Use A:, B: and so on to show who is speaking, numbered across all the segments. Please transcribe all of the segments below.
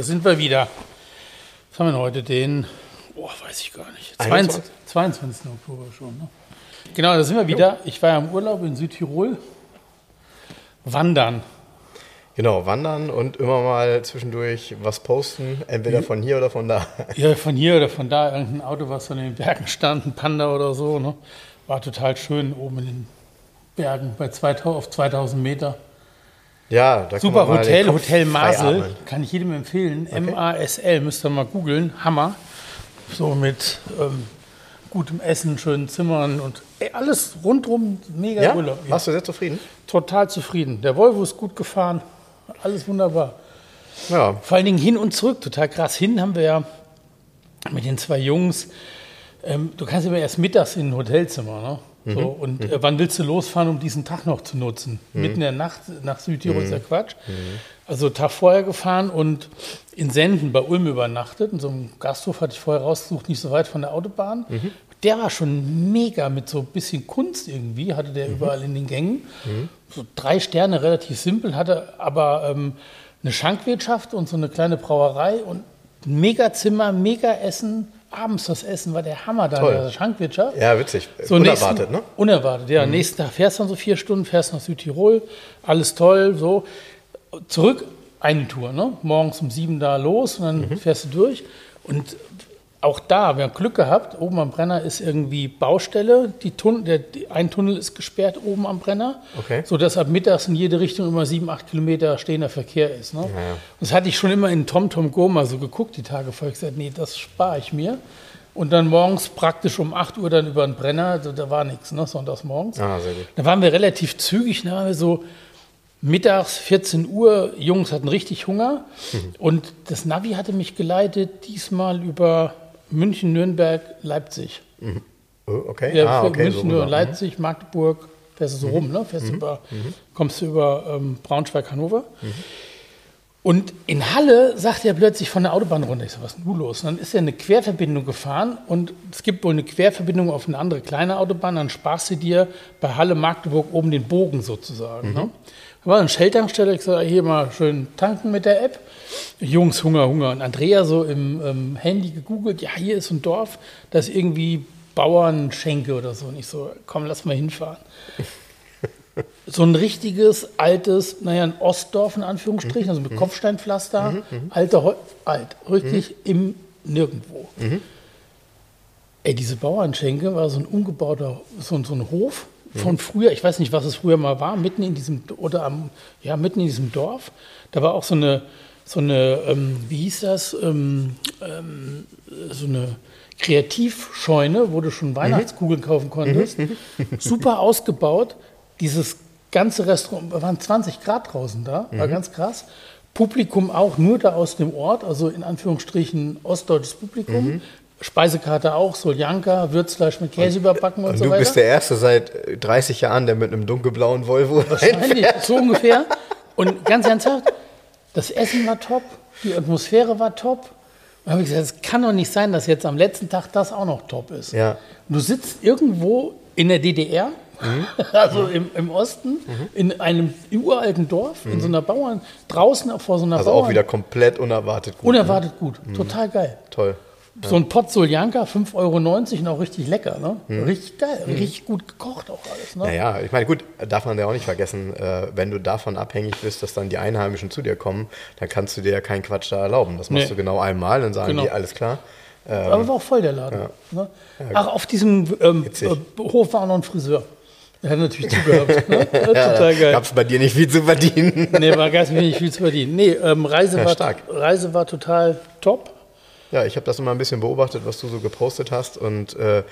A: Da sind wir wieder. Was haben wir denn heute? Den, oh, weiß ich gar nicht. 22, 22. Oktober schon. Ne? Genau, da sind wir wieder. Ich war ja im Urlaub in Südtirol. Wandern.
B: Genau, wandern und immer mal zwischendurch was posten, entweder von hier oder von da.
A: Ja, von hier oder von da. Irgendein Auto, was in den Bergen stand, ein Panda oder so. Ne? War total schön oben in den Bergen bei 2000, auf 2000 Meter.
B: Ja, da
A: Super Hotel, Hotel Masel. Kann ich jedem empfehlen. M-A-S-L, müsst ihr mal googeln. Hammer. So mit ähm, gutem Essen, schönen Zimmern und ey, alles rundrum mega
B: Ja?
A: Urlaub. Ja.
B: Warst du sehr zufrieden?
A: Total zufrieden. Der Volvo ist gut gefahren. Alles wunderbar.
B: Ja.
A: Vor allen Dingen hin und zurück, total krass. Hin haben wir ja mit den zwei Jungs, ähm, du kannst immer erst mittags in ein Hotelzimmer, ne?
B: Mhm.
A: So, und äh, wann willst du losfahren, um diesen Tag noch zu nutzen? Mitten in der Nacht nach Südtirol
B: Mhm.
A: ist ja Quatsch. Also Tag vorher gefahren und in Senden bei Ulm übernachtet. In so einem Gasthof hatte ich vorher rausgesucht, nicht so weit von der Autobahn.
B: Mhm.
A: Der war schon mega mit so ein bisschen Kunst irgendwie, hatte
B: Mhm.
A: der überall in den Gängen. So drei Sterne, relativ simpel, hatte aber ähm, eine Schankwirtschaft und so eine kleine Brauerei und ein mega Zimmer, mega Essen. Abends das Essen war der Hammer da, in der Schankwirtschaft.
B: Ja, witzig.
A: So
B: Unerwartet,
A: nächsten,
B: ne?
A: Unerwartet, ja. Nächsten Tag fährst du dann so vier Stunden, fährst nach Südtirol, alles toll, so. Zurück, eine Tour, ne? Morgens um sieben da los und dann
B: Mhm.
A: fährst du durch. Und auch da, wir haben Glück gehabt, oben am Brenner ist irgendwie Baustelle, die Tun der, die, ein Tunnel ist gesperrt oben am Brenner,
B: Okay.
A: sodass ab mittags in jede Richtung immer sieben, acht Kilometer stehender Verkehr ist. Ne? Das hatte ich schon immer in TomTom Go mal so geguckt, die Tage vorher. Ich gesagt, nee, das spare ich mir. Und dann morgens praktisch um 8 Uhr dann über den Brenner, also da war nichts, ne? sonntags morgens.
B: Ah, sehr gut.
A: Da waren wir relativ zügig, da waren wir so mittags 14 Uhr, Jungs hatten richtig Hunger
B: Mhm.
A: und das Navi hatte mich geleitet, diesmal über München, Nürnberg, Leipzig.
B: Oh, okay.
A: Ja,
B: ah, okay.
A: München,
B: so
A: Nürnberg.
B: Mhm.
A: Leipzig, Magdeburg, fährst du so rum, ne? Fährst du über, kommst du über ähm, Braunschweig, Hannover.
B: Mhm.
A: Und in Halle sagt er plötzlich von der Autobahn runter. Ich so, was ist denn nun los? Und dann ist er eine Querverbindung gefahren und es gibt wohl eine Querverbindung auf eine andere kleine Autobahn. Dann sparst du dir bei Halle Magdeburg oben den Bogen sozusagen. Ne? Da war ein Shell-Tankstelle. Ich sage, hier mal schön tanken mit der App. Jungs, Hunger, Hunger. Und Andrea so im ähm, Handy gegoogelt, ja, hier ist ein Dorf, das irgendwie Bauernschenke oder so. Und ich so, komm, lass mal hinfahren. So ein richtiges, altes, naja, ein Ostdorf in Anführungsstrichen, also mit Kopfsteinpflaster, alter, Heu- alt, richtig im Nirgendwo. Ey, diese Bauernschenke war so ein umgebauter, so, so ein Hof von früher, ich weiß nicht, was es früher mal war, mitten in diesem, oder am, ja, mitten in diesem Dorf. Da war auch so eine, so eine, ähm, wie hieß das, ähm, ähm, so eine Kreativscheune, wo du schon Weihnachtskugeln kaufen konntest. Super ausgebaut. Dieses ganze Restaurant, da waren 20 Grad draußen da, war ganz krass. Publikum auch nur da aus dem Ort, also in Anführungsstrichen ostdeutsches Publikum. Speisekarte auch, Soljanka, Würzfleisch mit Käse überbacken und,
B: Und
A: so
B: du
A: weiter.
B: bist der Erste seit äh, 30 Jahren, der mit einem dunkelblauen Volvo
A: Wahrscheinlich, so ungefähr. Und ganz ernsthaft, das Essen war top, die Atmosphäre war top. Da habe ich gesagt, es kann doch nicht sein, dass jetzt am letzten Tag das auch noch top ist.
B: Ja.
A: Und du sitzt irgendwo in der DDR, also im, im Osten, in einem uralten Dorf, in so einer Bauern, draußen vor so einer
B: Also
A: Bauern.
B: auch wieder komplett unerwartet gut.
A: Unerwartet gut, total geil.
B: Toll.
A: So ein Pot Soljanka, 5,90 Euro auch richtig lecker. Ne?
B: Mhm.
A: Richtig geil, richtig gut gekocht auch alles. Ne?
B: Naja, ich meine, gut, darf man ja auch nicht vergessen, äh, wenn du davon abhängig bist, dass dann die Einheimischen zu dir kommen, dann kannst du dir ja keinen Quatsch da erlauben. Das machst
A: Nee.
B: du genau einmal, dann sagen
A: Genau.
B: die, alles klar.
A: Aber war auch voll der Laden. Ne? Ach, auf diesem ähm, äh, Hof war noch ein Friseur. Der hat natürlich zugehört. ne? Ja, Total geil.
B: Gab es bei dir nicht viel zu verdienen.
A: Nee, war ganz wenig viel zu verdienen. Nee, ähm, Reise,
B: Ja,
A: war,
B: stark.
A: Reise war total top.
B: Ja, ich habe das immer ein bisschen beobachtet, was du so gepostet hast. Und äh,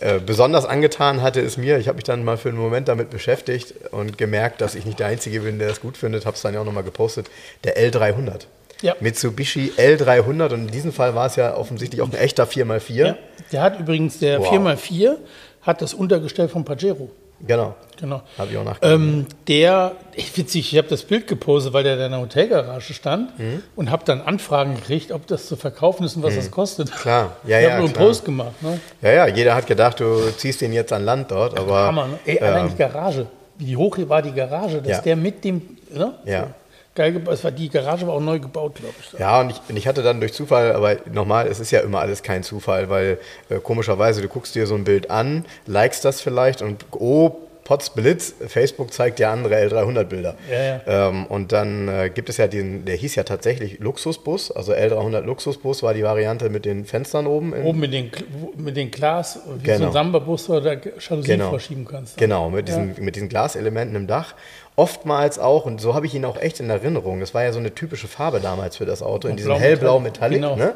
B: äh, besonders angetan hatte es mir, ich habe mich dann mal für einen Moment damit beschäftigt und gemerkt, dass ich nicht der Einzige bin, der das gut findet, habe es dann ja auch nochmal gepostet, der L300. Ja. Mitsubishi L300 und in diesem Fall war es ja offensichtlich auch ein echter 4x4. Ja.
A: Der hat übrigens, der wow. 4x4 hat das Untergestell von Pajero.
B: Genau.
A: Genau. Habe ich auch nachgedacht. Ähm, der, witzig, ich habe das Bild gepostet, weil der in der Hotelgarage stand mhm. und habe dann Anfragen gekriegt, ob das zu verkaufen ist und was mhm. das kostet.
B: Klar,
A: ja,
B: ich
A: ja. Ich habe nur einen Post gemacht. Ne?
B: Ja, ja, jeder hat gedacht, du ziehst den jetzt an Land dort, aber.
A: Hammer, ne? Ey, allein ähm, die Garage. Wie hoch war die Garage, dass ja. der mit dem. Ne?
B: Ja.
A: Geil gebaut. Es war, die Garage war auch neu gebaut, glaube ich.
B: Ja, und ich, und ich, hatte dann durch Zufall, aber nochmal, es ist ja immer alles kein Zufall, weil äh, komischerweise, du guckst dir so ein Bild an, likest das vielleicht und oh, Potz Blitz, Facebook zeigt ja andere L300-Bilder.
A: Ja,
B: ja. ähm, und dann äh, gibt es ja den, der hieß ja tatsächlich Luxusbus, also L300 Luxusbus war die Variante mit den Fenstern oben.
A: oben mit den, mit den Glas, wie genau. so ein Samba-Bus, wo du da Jalousien genau. verschieben kannst.
B: Genau, mit diesen, ja. mit diesen Glaselementen im Dach. Oftmals auch, und so habe ich ihn auch echt in Erinnerung, das war ja so eine typische Farbe damals für das Auto, und in diesem hellblau Metallic. Genau. Ne?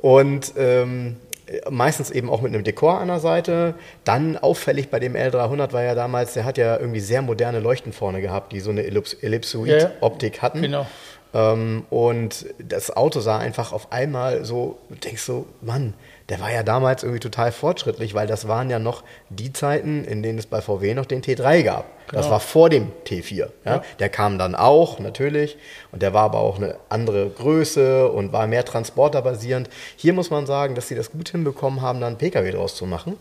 B: Und ähm, meistens eben auch mit einem Dekor an der Seite. Dann auffällig bei dem L300 war ja damals, der hat ja irgendwie sehr moderne Leuchten vorne gehabt, die so eine Ellipsoid-Optik ja, hatten.
A: Genau.
B: Ähm, und das Auto sah einfach auf einmal so, du denkst so, Mann, der war ja damals irgendwie total fortschrittlich, weil das waren ja noch die Zeiten, in denen es bei VW noch den T3 gab. Genau. Das war vor dem T4. Ja? ja? Der kam dann auch, natürlich. Und der war aber auch eine andere Größe und war mehr transporterbasierend. Hier muss man sagen, dass sie das gut hinbekommen haben, da einen Pkw draus zu machen.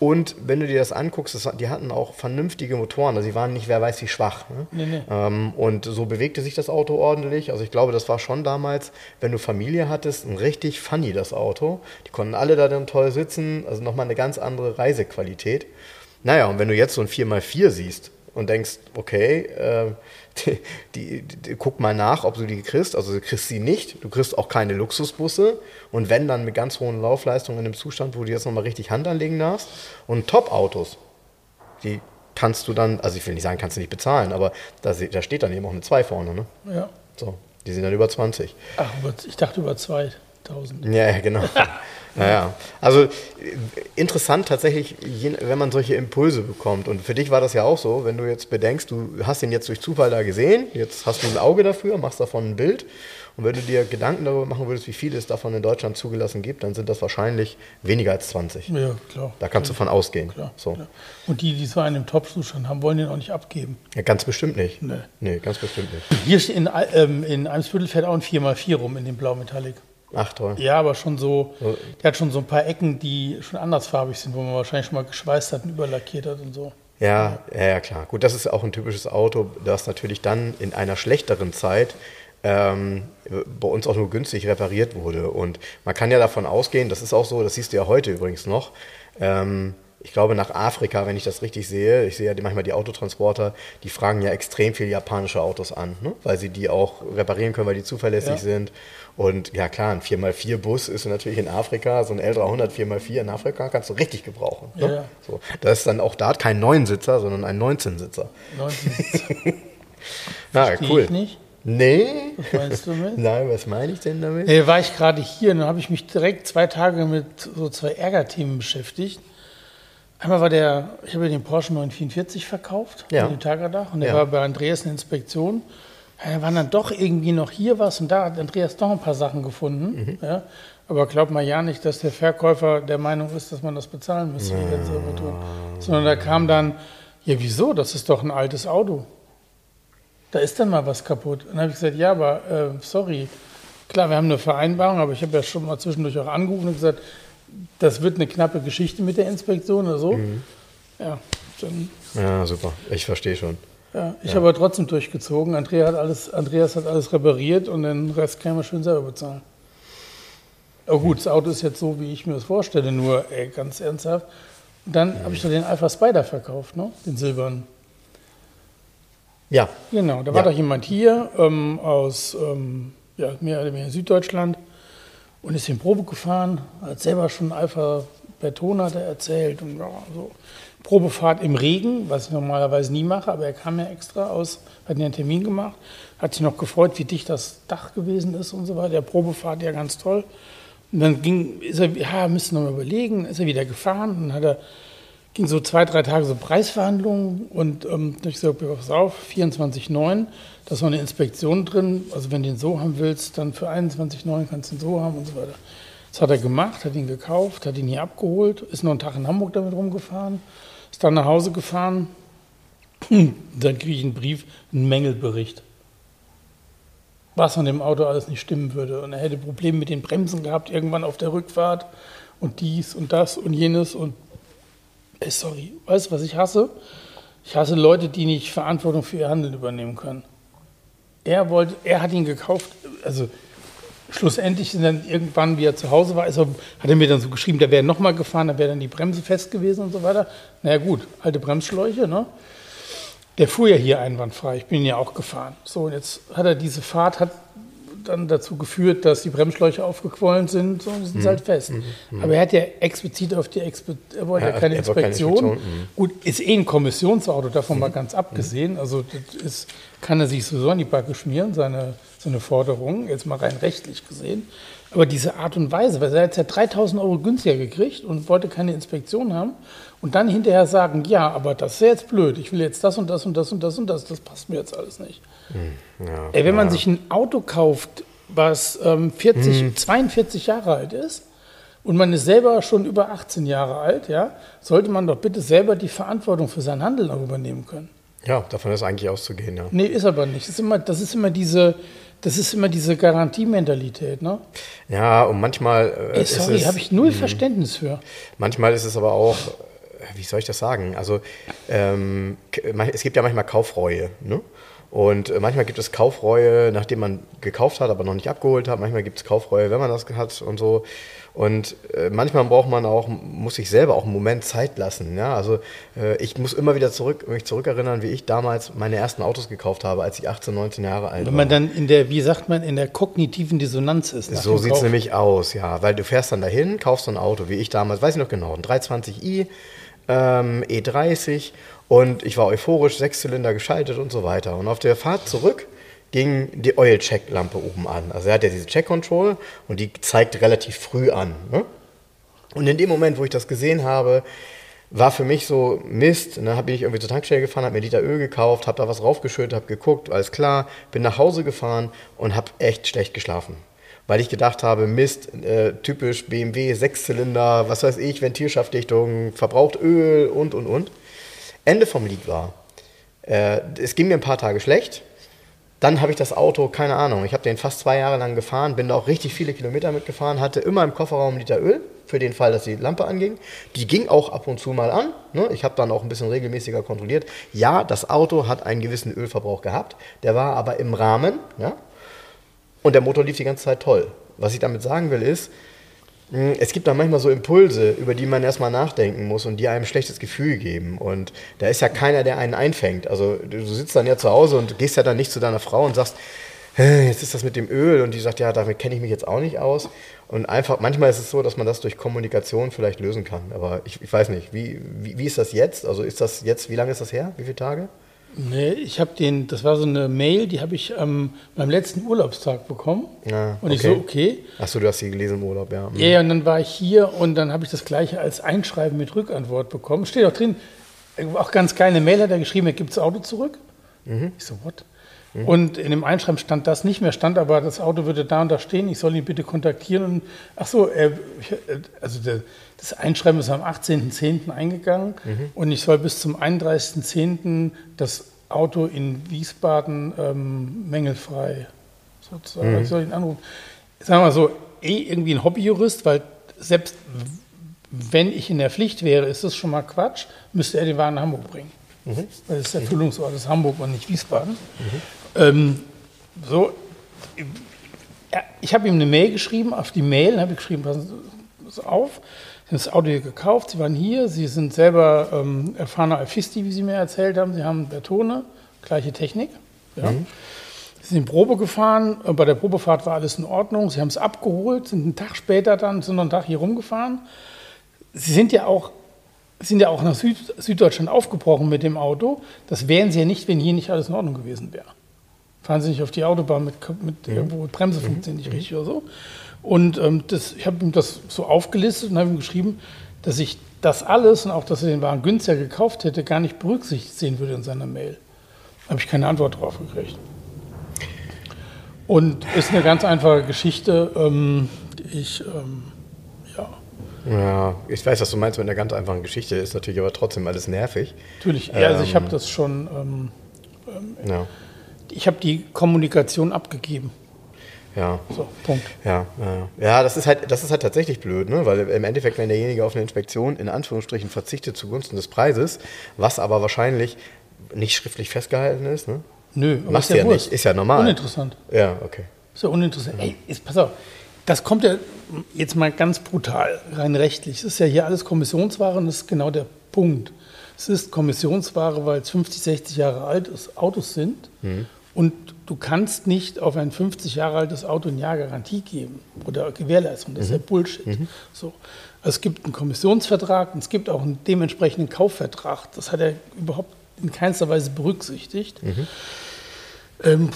B: Und wenn du dir das anguckst, das, die hatten auch vernünftige Motoren. Also sie waren nicht wer weiß wie schwach. Ne? Nee, nee. Ähm, und so bewegte sich das Auto ordentlich. Also ich glaube, das war schon damals, wenn du Familie hattest, ein richtig funny das Auto. Die konnten alle da dann toll sitzen. Also nochmal eine ganz andere Reisequalität. Naja, und wenn du jetzt so ein 4x4 siehst, und denkst, okay, äh, die, die, die, guck mal nach, ob du die kriegst. Also du kriegst sie nicht. Du kriegst auch keine Luxusbusse. Und wenn, dann mit ganz hohen Laufleistungen in einem Zustand, wo du jetzt nochmal richtig Hand anlegen darfst. Und Top-Autos, die kannst du dann, also ich will nicht sagen, kannst du nicht bezahlen, aber da, da steht dann eben auch eine 2 vorne. Ne?
A: Ja.
B: So, die sind dann über 20.
A: Ach, ich dachte über 2000.
B: Ja, ja, genau. Naja, also interessant tatsächlich, wenn man solche Impulse bekommt. Und für dich war das ja auch so, wenn du jetzt bedenkst, du hast ihn jetzt durch Zufall da gesehen, jetzt hast du ein Auge dafür, machst davon ein Bild. Und wenn du dir Gedanken darüber machen würdest, wie viel es davon in Deutschland zugelassen gibt, dann sind das wahrscheinlich weniger als 20.
A: Ja, klar.
B: Da kannst du von ausgehen.
A: Klar, so. Klar. Und die, die so einen im Top-Zustand haben, wollen den auch nicht abgeben.
B: Ja, ganz bestimmt nicht.
A: Nee.
B: nee ganz bestimmt nicht.
A: Hier in, ähm, in Eimsbüttel fährt auch ein 4x4 rum in dem Blau Metallic.
B: Ach toll.
A: Ja, aber schon so, der hat schon so ein paar Ecken, die schon andersfarbig sind, wo man wahrscheinlich schon mal geschweißt hat und überlackiert hat und so.
B: Ja, ja, ja, klar. Gut, das ist auch ein typisches Auto, das natürlich dann in einer schlechteren Zeit ähm, bei uns auch nur günstig repariert wurde. Und man kann ja davon ausgehen, das ist auch so, das siehst du ja heute übrigens noch, ähm, ich glaube, nach Afrika, wenn ich das richtig sehe, ich sehe ja manchmal die Autotransporter, die fragen ja extrem viel japanische Autos an, ne? weil sie die auch reparieren können, weil die zuverlässig ja. sind. Und ja klar, ein 4x4-Bus ist natürlich in Afrika, so ein L300 4x4 in Afrika kannst du richtig gebrauchen. Ne? Ja. So, das ist dann auch da kein 9-Sitzer, sondern ein 19-Sitzer.
A: 19-Sitzer.
B: Na, cool.
A: Ich nicht.
B: Nee.
A: Was meinst du damit?
B: Nein, was meine ich denn damit?
A: Nee, war ich gerade hier und dann habe ich mich direkt zwei Tage mit so zwei Ärgerthemen beschäftigt. Einmal war der, ich habe den Porsche 944 verkauft,
B: ja.
A: den Tagardach, und der
B: ja.
A: war bei Andreas in Inspektion. Ja, da waren dann doch irgendwie noch hier was und da hat Andreas doch ein paar Sachen gefunden. Mhm. Ja. Aber glaub mal ja nicht, dass der Verkäufer der Meinung ist, dass man das bezahlen müsste, die ganze Reparatur. Sondern da kam dann, ja wieso, das ist doch ein altes Auto. Da ist dann mal was kaputt. Und dann habe ich gesagt, ja, aber äh, sorry. Klar, wir haben eine Vereinbarung, aber ich habe ja schon mal zwischendurch auch angerufen und gesagt, das wird eine knappe Geschichte mit der Inspektion oder so. Mhm. Ja,
B: dann, ja, super. Ich verstehe schon.
A: Ja, ich ja. habe aber trotzdem durchgezogen. Andrea hat alles, Andreas hat alles repariert und den Rest kann man schön selber bezahlen. Aber gut, das Auto ist jetzt so, wie ich mir das vorstelle, nur ey, ganz ernsthaft. Und dann mhm. habe ich doch den Alpha Spider verkauft, ne? den silbernen.
B: Ja.
A: Genau, da war doch jemand hier ähm, aus ähm, ja, mehr oder weniger Süddeutschland und ist in Probe gefahren, hat selber schon Alpha hat er erzählt und ja, so. Probefahrt im Regen, was ich normalerweise nie mache, aber er kam ja extra aus, hat einen Termin gemacht, hat sich noch gefreut, wie dicht das Dach gewesen ist und so weiter. Der Probefahrt ja ganz toll. Und dann ging, ist er, ja, müssen wir mal überlegen, ist er wieder gefahren und dann hat er, ging so zwei, drei Tage so Preisverhandlungen und ähm, ich so, pass auf, 24,9, da ist noch eine Inspektion drin, also wenn du den so haben willst, dann für 21,9 kannst du den so haben und so weiter. Das hat er gemacht, hat ihn gekauft, hat ihn hier abgeholt, ist noch einen Tag in Hamburg damit rumgefahren, ist dann nach Hause gefahren, dann kriege ich einen Brief, einen Mängelbericht was an dem Auto alles nicht stimmen würde. Und er hätte Probleme mit den Bremsen gehabt, irgendwann auf der Rückfahrt und dies und das und jenes. Und ey, sorry, weißt du, was ich hasse? Ich hasse Leute, die nicht Verantwortung für ihr Handeln übernehmen können. Er wollte, er hat ihn gekauft, also schlussendlich dann irgendwann, wie er zu Hause war, also hat er mir dann so geschrieben, der wäre nochmal gefahren, da wäre dann die Bremse fest gewesen und so weiter. Naja gut, alte Bremsschläuche, ne? Der fuhr ja hier einwandfrei, ich bin ja auch gefahren. So, und jetzt hat er diese Fahrt hat dann dazu geführt, dass die Bremsschläuche aufgequollen sind, so sind sie halt mhm. fest. Mhm. Aber er hat ja explizit auf die Expe er wollte ja, ja keine Inspektion. Keine Inspektion. Mhm. Gut, ist eh ein Kommissionsauto, davon mal ganz abgesehen. Also das ist, kann er sich sowieso an die Backe schmieren, seine, seine Forderung, jetzt mal rein rechtlich gesehen. Aber diese Art und Weise, weil er hat ja 3000 Euro günstiger gekriegt und wollte keine Inspektion haben und dann hinterher sagen, ja, aber das ist ja jetzt blöd, ich will jetzt das und das und das und das und das, das passt mir jetzt alles nicht. Hm, ja, Ey, wenn man sich ein Auto kauft, was ähm, 40, hm. 42 Jahre alt ist und man ist selber schon über 18 Jahre alt, ja, sollte man doch bitte selber die Verantwortung für sein Handeln auch übernehmen können.
B: Ja, davon ist eigentlich auszugehen, ja.
A: Nee, ist aber nicht. Das ist immer, das ist immer diese, das ist immer diese Garantiementalität, ne?
B: Ja, und manchmal.
A: Äh, Ey, sorry, habe ich null mh. Verständnis für.
B: Manchmal ist es aber auch, wie soll ich das sagen? Also, ähm, es gibt ja manchmal Kaufreue, ne? Und äh, manchmal gibt es Kaufreue, nachdem man gekauft hat, aber noch nicht abgeholt hat. Manchmal gibt es Kaufreue, wenn man das hat und so. Und äh, manchmal braucht man auch, muss sich selber auch einen Moment Zeit lassen. Ja? Also äh, ich muss immer wieder zurück, mich zurückerinnern, wie ich damals meine ersten Autos gekauft habe, als ich 18, 19 Jahre alt war.
A: Wenn man dann in der, wie sagt man, in der kognitiven Dissonanz ist.
B: So sieht es nämlich aus, ja. Weil du fährst dann dahin, kaufst so ein Auto, wie ich damals, weiß ich noch genau, ein 320i, ähm, E30 und ich war euphorisch, Sechszylinder geschaltet und so weiter. Und auf der Fahrt zurück ging die Oil-Check-Lampe oben an. Also er hat ja diese Check-Control und die zeigt relativ früh an. Ne? Und in dem Moment, wo ich das gesehen habe, war für mich so Mist. Ne, bin ich irgendwie zur Tankstelle gefahren, habe mir Liter Öl gekauft, habe da was raufgeschüttet, habe geguckt, alles klar, bin nach Hause gefahren und habe echt schlecht geschlafen. Weil ich gedacht habe, Mist, äh, typisch BMW, Sechszylinder, was weiß ich, Ventilschaftdichtung, verbraucht Öl und, und, und. Ende vom Lied war, äh, es ging mir ein paar Tage schlecht, dann habe ich das Auto, keine Ahnung, ich habe den fast zwei Jahre lang gefahren, bin da auch richtig viele Kilometer mitgefahren, hatte immer im Kofferraum einen Liter Öl, für den Fall, dass die Lampe anging. Die ging auch ab und zu mal an. Ne? Ich habe dann auch ein bisschen regelmäßiger kontrolliert. Ja, das Auto hat einen gewissen Ölverbrauch gehabt, der war aber im Rahmen. Ja? Und der Motor lief die ganze Zeit toll. Was ich damit sagen will, ist, hm, es gibt da manchmal so Impulse, über die man erstmal nachdenken muss und die einem ein schlechtes Gefühl geben. Und da ist ja keiner, der einen einfängt. Also du sitzt dann ja zu Hause und gehst ja dann nicht zu deiner Frau und sagst, jetzt ist das mit dem Öl und die sagt, ja, damit kenne ich mich jetzt auch nicht aus. Und einfach, manchmal ist es so, dass man das durch Kommunikation vielleicht lösen kann. Aber ich, ich weiß nicht, wie, wie, wie ist das jetzt? Also ist das jetzt, wie lange ist das her? Wie viele Tage?
A: Nee, ich habe den, das war so eine Mail, die habe ich ähm, beim letzten Urlaubstag bekommen. Ah, und okay. ich so, okay.
B: Achso, du hast sie gelesen im Urlaub, ja.
A: Mhm. Ja, und dann war ich hier und dann habe ich das gleiche als Einschreiben mit Rückantwort bekommen. Steht auch drin, auch ganz geile Mail hat er geschrieben, er gibt das Auto zurück. Mhm. Ich so, what? Mhm. Und in dem Einschreiben stand das nicht mehr, stand aber, das Auto würde da und da stehen, ich soll ihn bitte kontaktieren. Und ach so, er, also der, das Einschreiben ist am 18.10. eingegangen mhm. und ich soll bis zum 31.10. das Auto in Wiesbaden ähm, mängelfrei sozusagen. Mhm. Ich soll ihn anrufen. Sagen wir mal so, eh irgendwie ein Hobbyjurist, weil selbst wenn ich in der Pflicht wäre, ist das schon mal Quatsch, müsste er den Wagen nach Hamburg bringen. Mhm. Weil das ist der Erfüllungsort ist Hamburg und nicht Wiesbaden. Mhm. Ähm, so, ich habe ihm eine Mail geschrieben, auf die Mail habe ich geschrieben, passen Sie auf, das Auto hier gekauft, Sie waren hier, Sie sind selber ähm, erfahrener Alfisti, wie Sie mir erzählt haben. Sie haben Bertone, gleiche Technik. Ja. Mhm. Sie sind Probe gefahren, bei der Probefahrt war alles in Ordnung. Sie haben es abgeholt, sind einen Tag später dann, sind noch einen Tag hier rumgefahren. Sie sind ja auch, sind ja auch nach Süd, Süddeutschland aufgebrochen mit dem Auto. Das wären Sie ja nicht, wenn hier nicht alles in Ordnung gewesen wäre. fahren Sie nicht auf die Autobahn mit, mit mhm. irgendwo Bremse funktioniert nicht mhm. richtig oder so. Und ähm, das, ich habe ihm das so aufgelistet und habe ihm geschrieben, dass ich das alles und auch, dass er den Wagen günstiger gekauft hätte, gar nicht berücksichtigt sehen würde in seiner Mail. Da habe ich keine Antwort drauf gekriegt. Und ist eine ganz einfache Geschichte. Ähm, ich, ähm, ja.
B: Ja, ich weiß, was du meinst mit einer ganz einfachen Geschichte, ist natürlich aber trotzdem alles nervig.
A: Natürlich, ja, also ich habe ähm, das schon. Ähm, ähm, ja. Ich habe die Kommunikation abgegeben.
B: Ja. So, Punkt. Ja, ja, ja, das ist halt, das ist halt tatsächlich blöd, ne? Weil im Endeffekt, wenn derjenige auf eine Inspektion in Anführungsstrichen verzichtet zugunsten des Preises, was aber wahrscheinlich nicht schriftlich festgehalten ist, ne?
A: Nö,
B: machst du ja, ja nicht, ist ja normal.
A: Uninteressant.
B: Ja, okay.
A: Ist ja uninteressant. Ey, ist, pass auf, das kommt ja jetzt mal ganz brutal, rein rechtlich. Es ist ja hier alles Kommissionsware und das ist genau der Punkt. Es ist Kommissionsware, weil es 50, 60 Jahre alt ist, Autos sind. Mhm. Und du kannst nicht auf ein 50 Jahre altes Auto ein Jahr Garantie geben oder Gewährleistung. Das ist ja mhm. Bullshit. Mhm. So. Also es gibt einen Kommissionsvertrag und es gibt auch einen dementsprechenden Kaufvertrag. Das hat er überhaupt in keinster Weise berücksichtigt. Mhm. Ähm,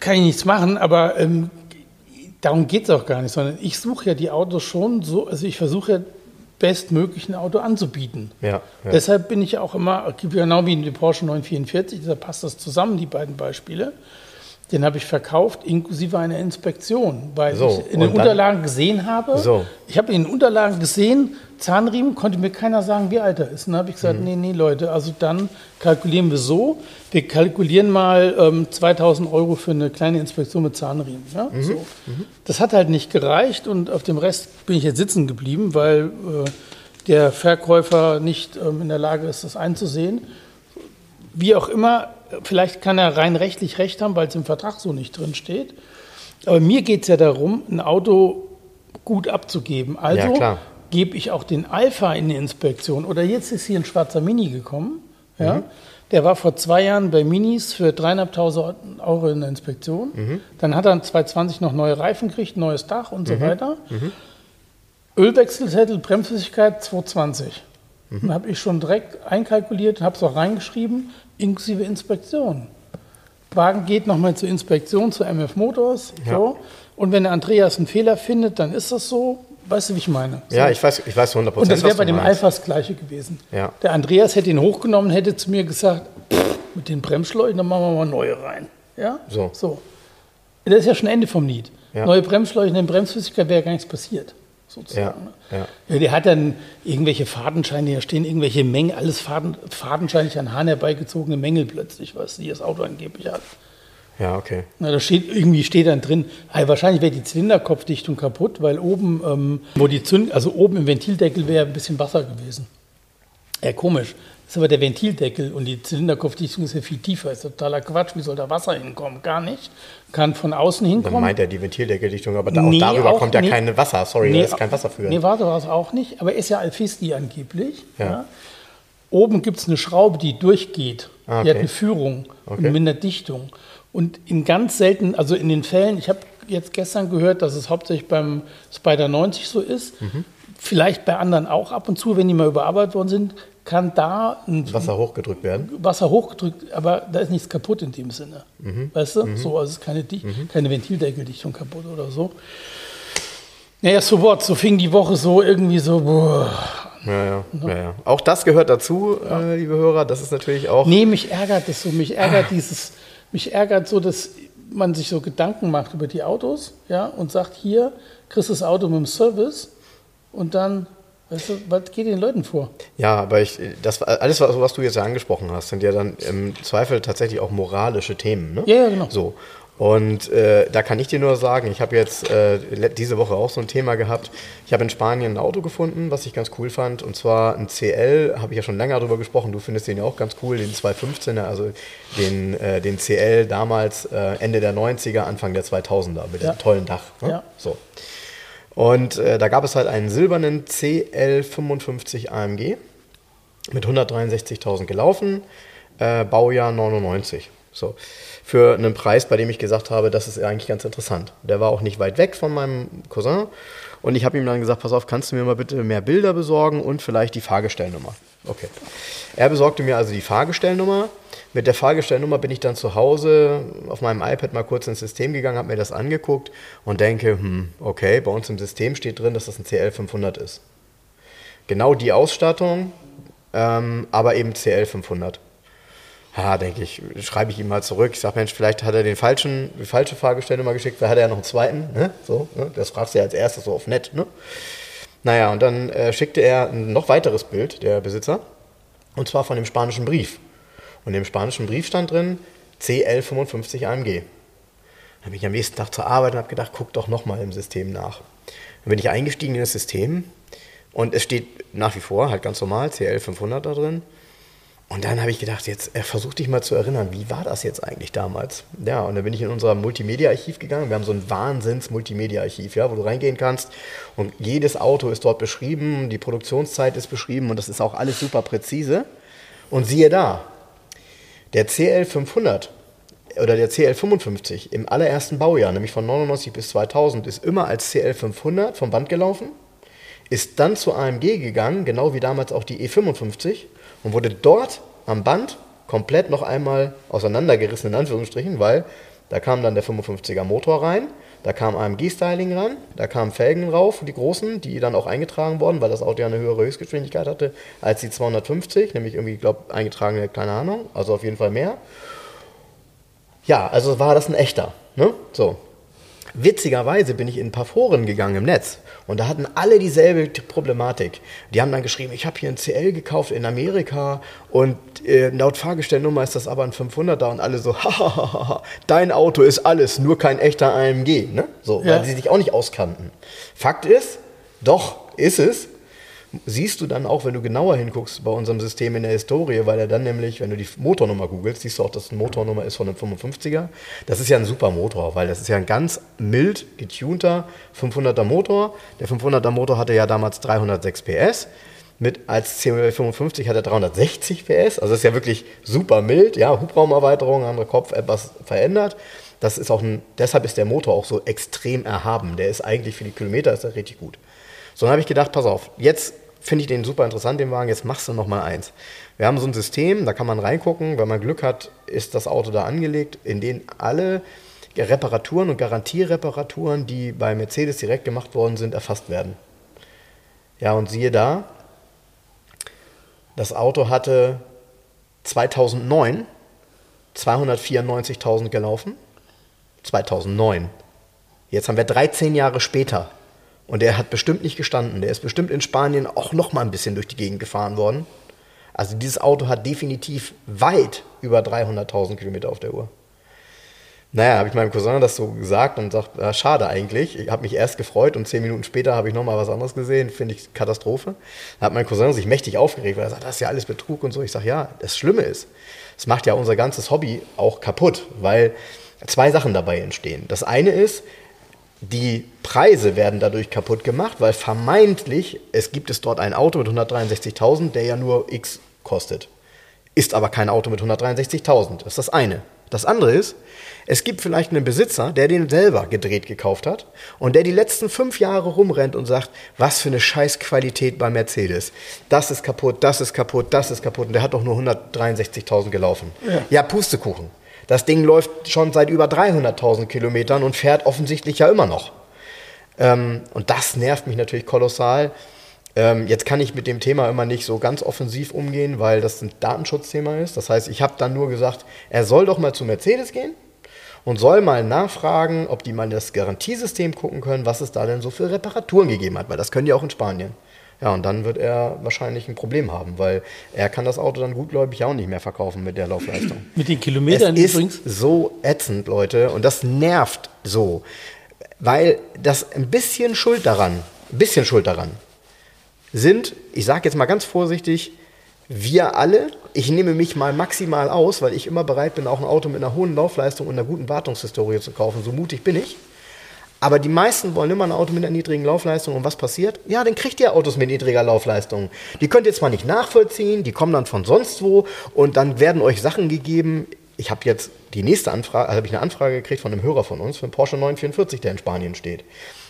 A: kann ich nichts machen, aber ähm, darum geht es auch gar nicht, sondern ich suche ja die Autos schon so, also ich versuche ja bestmöglich ein Auto anzubieten. Ja, ja. Deshalb bin ich auch immer, genau wie in dem Porsche 944, da passt das zusammen, die beiden Beispiele. Den habe ich verkauft, inklusive einer Inspektion, weil so, ich in den Unterlagen gesehen habe. So. Ich habe in den Unterlagen gesehen, Zahnriemen, konnte mir keiner sagen, wie alt er ist. Und dann habe ich gesagt, mhm. nee, nee, Leute, also dann kalkulieren wir so. Wir kalkulieren mal ähm, 2000 Euro für eine kleine Inspektion mit Zahnriemen. Ja? Mhm. So. Mhm. Das hat halt nicht gereicht und auf dem Rest bin ich jetzt sitzen geblieben, weil äh, der Verkäufer nicht ähm, in der Lage ist, das einzusehen. Wie auch immer, vielleicht kann er rein rechtlich recht haben, weil es im Vertrag so nicht drin steht. Aber mir geht es ja darum, ein Auto gut abzugeben. Also ja, gebe ich auch den Alpha in die Inspektion. Oder jetzt ist hier ein schwarzer Mini gekommen. Ja? Mhm. Der war vor zwei Jahren bei Minis für 3.500 Euro in der Inspektion. Mhm. Dann hat er 2020 noch neue Reifen gekriegt, neues Dach und so mhm. weiter. Mhm. Ölwechselzettel, Bremsflüssigkeit 220. Mhm. Dann habe ich schon direkt einkalkuliert, habe es auch reingeschrieben, inklusive Inspektion. Wagen geht nochmal zur Inspektion zu MF Motors. Ja. So. Und wenn der Andreas einen Fehler findet, dann ist das so. Weißt du, wie ich meine?
B: So. Ja, ich weiß, ich weiß 100
A: Und das wäre bei dem Alpha das Gleiche gewesen. Ja. Der Andreas hätte ihn hochgenommen, hätte zu mir gesagt, mit den Bremsschläuchen, dann machen wir mal neue rein. Ja? So. so. Das ist ja schon Ende vom Lied. Ja. Neue Bremsschläuche in der Bremsflüssigkeit wäre gar nichts passiert sozusagen. Ja, ja. ja, der hat dann irgendwelche Fadenscheine, da stehen irgendwelche Mengen, alles Faden, fadenscheinlich an Hahn herbeigezogene Mängel plötzlich, was die das Auto angeblich hat.
B: Ja, okay.
A: Na, da steht, irgendwie steht dann drin, also wahrscheinlich wäre die Zylinderkopfdichtung kaputt, weil oben, ähm, wo die Zünd, also oben im Ventildeckel wäre ein bisschen Wasser gewesen. Ja, komisch. Das ist aber der Ventildeckel und die Zylinderkopfdichtung ist ja viel tiefer. Das ist totaler Quatsch. Wie soll da Wasser hinkommen? Gar nicht. Kann von außen hinkommen. Dann
B: meint er die Ventildeckeldichtung, aber da, nee, auch darüber auch, kommt ja nee, kein Wasser. Sorry, nee, da ist kein Wasser für.
A: Nee, warte, war es auch nicht. Aber ist ja Alfisti angeblich. Ja. ja. Oben gibt es eine Schraube, die durchgeht. Ah, okay. Die hat eine Führung okay. und mindert Dichtung. Und in ganz selten, also in den Fällen, ich habe jetzt gestern gehört, dass es hauptsächlich beim Spider 90 so ist. Mhm. Vielleicht bei anderen auch ab und zu, wenn die mal überarbeitet worden sind, kann da
B: Wasser hochgedrückt werden.
A: Wasser hochgedrückt, aber da ist nichts kaputt in dem Sinne. Mhm. Weißt du? Mhm. So, also es ist keine, mhm. keine Ventildeckeldichtung kaputt oder so. Naja, so what, so fing die Woche so irgendwie so, boah.
B: Ja, ja, ja, ja. Auch das gehört dazu, ja. äh, liebe Hörer. Das ist natürlich auch.
A: Nee, mich ärgert das so. Mich ärgert dieses, mich ärgert so, dass man sich so Gedanken macht über die Autos, ja, und sagt, hier kriegst du das Auto mit dem Service und dann Weißt du, was geht den Leuten vor?
B: Ja, aber ich, das, alles, was, du jetzt angesprochen hast, sind ja dann im Zweifel tatsächlich auch moralische Themen. Ne?
A: Ja, ja, genau.
B: So. Und äh, da kann ich dir nur sagen, ich habe jetzt äh, diese Woche auch so ein Thema gehabt. Ich habe in Spanien ein Auto gefunden, was ich ganz cool fand. Und zwar ein CL, habe ich ja schon länger darüber gesprochen. Du findest den ja auch ganz cool, den 215er, also den, äh, den CL damals äh, Ende der 90er, Anfang der 2000er mit ja. dem tollen Dach. Ne? Ja. So. Und äh, da gab es halt einen silbernen CL55 AMG mit 163.000 gelaufen, äh, Baujahr 99. So. Für einen Preis, bei dem ich gesagt habe, das ist eigentlich ganz interessant. Der war auch nicht weit weg von meinem Cousin. Und ich habe ihm dann gesagt, pass auf, kannst du mir mal bitte mehr Bilder besorgen und vielleicht die Fahrgestellnummer. Okay. Er besorgte mir also die Fahrgestellnummer. Mit der Fahrgestellnummer bin ich dann zu Hause auf meinem iPad mal kurz ins System gegangen, habe mir das angeguckt und denke, hm, okay, bei uns im System steht drin, dass das ein CL500 ist. Genau die Ausstattung, ähm, aber eben CL500. Ja, denke ich, schreibe ich ihm mal zurück. Ich sage, Mensch, vielleicht hat er den falschen, die falsche Fahrgestellnummer geschickt, vielleicht hat er ja noch einen zweiten. Ne? So, ne? Das fragst du ja als erstes so auf nett. Ne? Naja, und dann äh, schickte er ein noch weiteres Bild, der Besitzer, und zwar von dem spanischen Brief. Und im spanischen Brief stand drin CL55 AMG. Dann bin ich am nächsten Tag zur Arbeit und habe gedacht, guck doch nochmal im System nach. Dann bin ich eingestiegen in das System und es steht nach wie vor halt ganz normal CL500 da drin. Und dann habe ich gedacht, jetzt äh, versuch dich mal zu erinnern, wie war das jetzt eigentlich damals? Ja, und dann bin ich in unser Multimedia-Archiv gegangen. Wir haben so ein Wahnsinns-Multimedia-Archiv, ja, wo du reingehen kannst und jedes Auto ist dort beschrieben, die Produktionszeit ist beschrieben und das ist auch alles super präzise. Und siehe da, der CL500 oder der CL55 im allerersten Baujahr, nämlich von 99 bis 2000, ist immer als CL500 vom Band gelaufen, ist dann zu AMG gegangen, genau wie damals auch die E55 und wurde dort am Band komplett noch einmal auseinandergerissen, in Anführungsstrichen, weil da kam dann der 55er Motor rein, da kam AMG-Styling ran, da kamen Felgen rauf, die großen, die dann auch eingetragen wurden, weil das Auto ja eine höhere Höchstgeschwindigkeit hatte als die 250, nämlich irgendwie, ich glaube, eingetragene, keine Ahnung, also auf jeden Fall mehr. Ja, also war das ein echter. Ne? So. Witzigerweise bin ich in ein paar Foren gegangen im Netz und da hatten alle dieselbe Problematik. Die haben dann geschrieben, ich habe hier ein CL gekauft in Amerika und äh, laut Fahrgestellnummer ist das aber ein 500er und alle so, hahaha, dein Auto ist alles, nur kein echter AMG. Ne? So, ja. weil sie sich auch nicht auskannten. Fakt ist, doch, ist es, siehst du dann auch, wenn du genauer hinguckst bei unserem System in der Historie, weil er dann nämlich, wenn du die Motornummer googelst, siehst du auch, dass eine Motornummer ist von einem 55er. Das ist ja ein super Motor, weil das ist ja ein ganz mild getunter 500er Motor. Der 500er Motor hatte ja damals 306 PS. Mit als CL55 hat er 360 PS, also ist ja wirklich super mild, ja, Hubraumerweiterung, andere Kopf etwas verändert. Das ist auch ein, deshalb ist der Motor auch so extrem erhaben. Der ist eigentlich für die Kilometer ist er richtig gut. So, dann habe ich gedacht, pass auf, jetzt finde ich den super interessant, den Wagen, jetzt machst du noch mal eins. Wir haben so ein System, da kann man reingucken, wenn man Glück hat, ist das Auto da angelegt, in dem alle Reparaturen und Garantiereparaturen, die bei Mercedes direkt gemacht worden sind, erfasst werden. Ja, und siehe da, das Auto hatte 2009 294.000 gelaufen. 2009. Jetzt haben wir 13 Jahre später. Und der hat bestimmt nicht gestanden. Der ist bestimmt in Spanien auch noch mal ein bisschen durch die Gegend gefahren worden. Also dieses Auto hat definitiv weit über 300.000 Kilometer auf der Uhr. Naja, habe ich meinem Cousin das so gesagt und sagt, ja, schade eigentlich. Ich habe mich erst gefreut und zehn Minuten später habe ich nochmal was anderes gesehen. Finde ich Katastrophe. Da hat mein Cousin sich mächtig aufgeregt, weil er sagt, das ist ja alles Betrug und so. Ich sage, ja, das Schlimme ist, es macht ja unser ganzes Hobby auch kaputt, weil zwei Sachen dabei entstehen. Das eine ist, die Preise werden dadurch kaputt gemacht, weil vermeintlich es gibt es dort ein Auto mit 163.000, der ja nur X kostet. Ist aber kein Auto mit 163.000. Das ist das eine. Das andere ist, es gibt vielleicht einen Besitzer, der den selber gedreht gekauft hat und der die letzten fünf Jahre rumrennt und sagt, was für eine Scheißqualität bei Mercedes. Das ist kaputt, das ist kaputt, das ist kaputt. Und der hat doch nur 163.000 gelaufen. Ja. ja, Pustekuchen. Das Ding läuft schon seit über 300.000 Kilometern und fährt offensichtlich ja immer noch. Ähm, und das nervt mich natürlich kolossal. Ähm, jetzt kann ich mit dem Thema immer nicht so ganz offensiv umgehen, weil das ein Datenschutzthema ist. Das heißt, ich habe dann nur gesagt, er soll doch mal zu Mercedes gehen und soll mal nachfragen, ob die mal das Garantiesystem gucken können, was es da denn so für Reparaturen gegeben hat, weil das können die auch in Spanien. Ja, und dann wird er wahrscheinlich ein Problem haben, weil er kann das Auto dann gutgläubig auch nicht mehr verkaufen mit der Laufleistung.
A: Mit den Kilometern
B: es ist übrigens? so ätzend, Leute, und das nervt so, weil das ein bisschen Schuld daran, ein bisschen Schuld daran sind, ich sage jetzt mal ganz vorsichtig, wir alle, ich nehme mich mal maximal aus, weil ich immer bereit bin, auch ein Auto mit einer hohen Laufleistung und einer guten Wartungshistorie zu kaufen. So mutig bin ich. Aber die meisten wollen immer ein Auto mit einer niedrigen Laufleistung. Und was passiert? Ja, dann kriegt ihr Autos mit niedriger Laufleistung. Die könnt ihr zwar nicht nachvollziehen, die kommen dann von sonst wo und dann werden euch Sachen gegeben. Ich habe jetzt die nächste Anfrage, also habe ich eine Anfrage gekriegt von einem Hörer von uns, für einen Porsche 944, der in Spanien steht.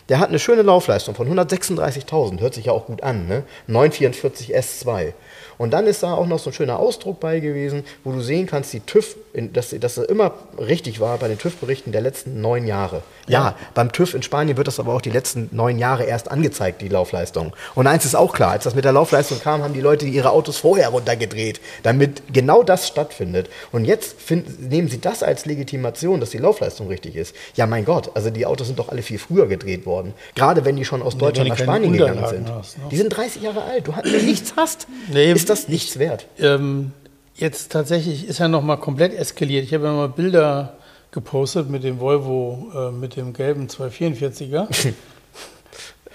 B: Der hat eine schöne Laufleistung von 136.000, hört sich ja auch gut an, ne? 944 S2. Und dann ist da auch noch so ein schöner Ausdruck bei gewesen, wo du sehen kannst, die TÜV, dass, dass er immer richtig war bei den TÜV-Berichten der letzten neun Jahre. Ja. ja, beim TÜV in Spanien wird das aber auch die letzten neun Jahre erst angezeigt, die Laufleistung. Und eins ist auch klar, als das mit der Laufleistung kam, haben die Leute ihre Autos vorher runtergedreht, damit genau das stattfindet. Und jetzt find, nehmen sie das als Legitimation, dass die Laufleistung richtig ist. Ja, mein Gott, also die Autos sind doch alle viel früher gedreht worden. Gerade wenn die schon aus Deutschland nach Spanien gegangen sind. Hast, ne? Die sind 30 Jahre alt. Du, du nichts hast, nee, ist das nichts wert.
A: Ähm, jetzt tatsächlich ist er nochmal komplett eskaliert. Ich habe ja nochmal Bilder gepostet mit dem Volvo, äh, mit dem gelben 244er.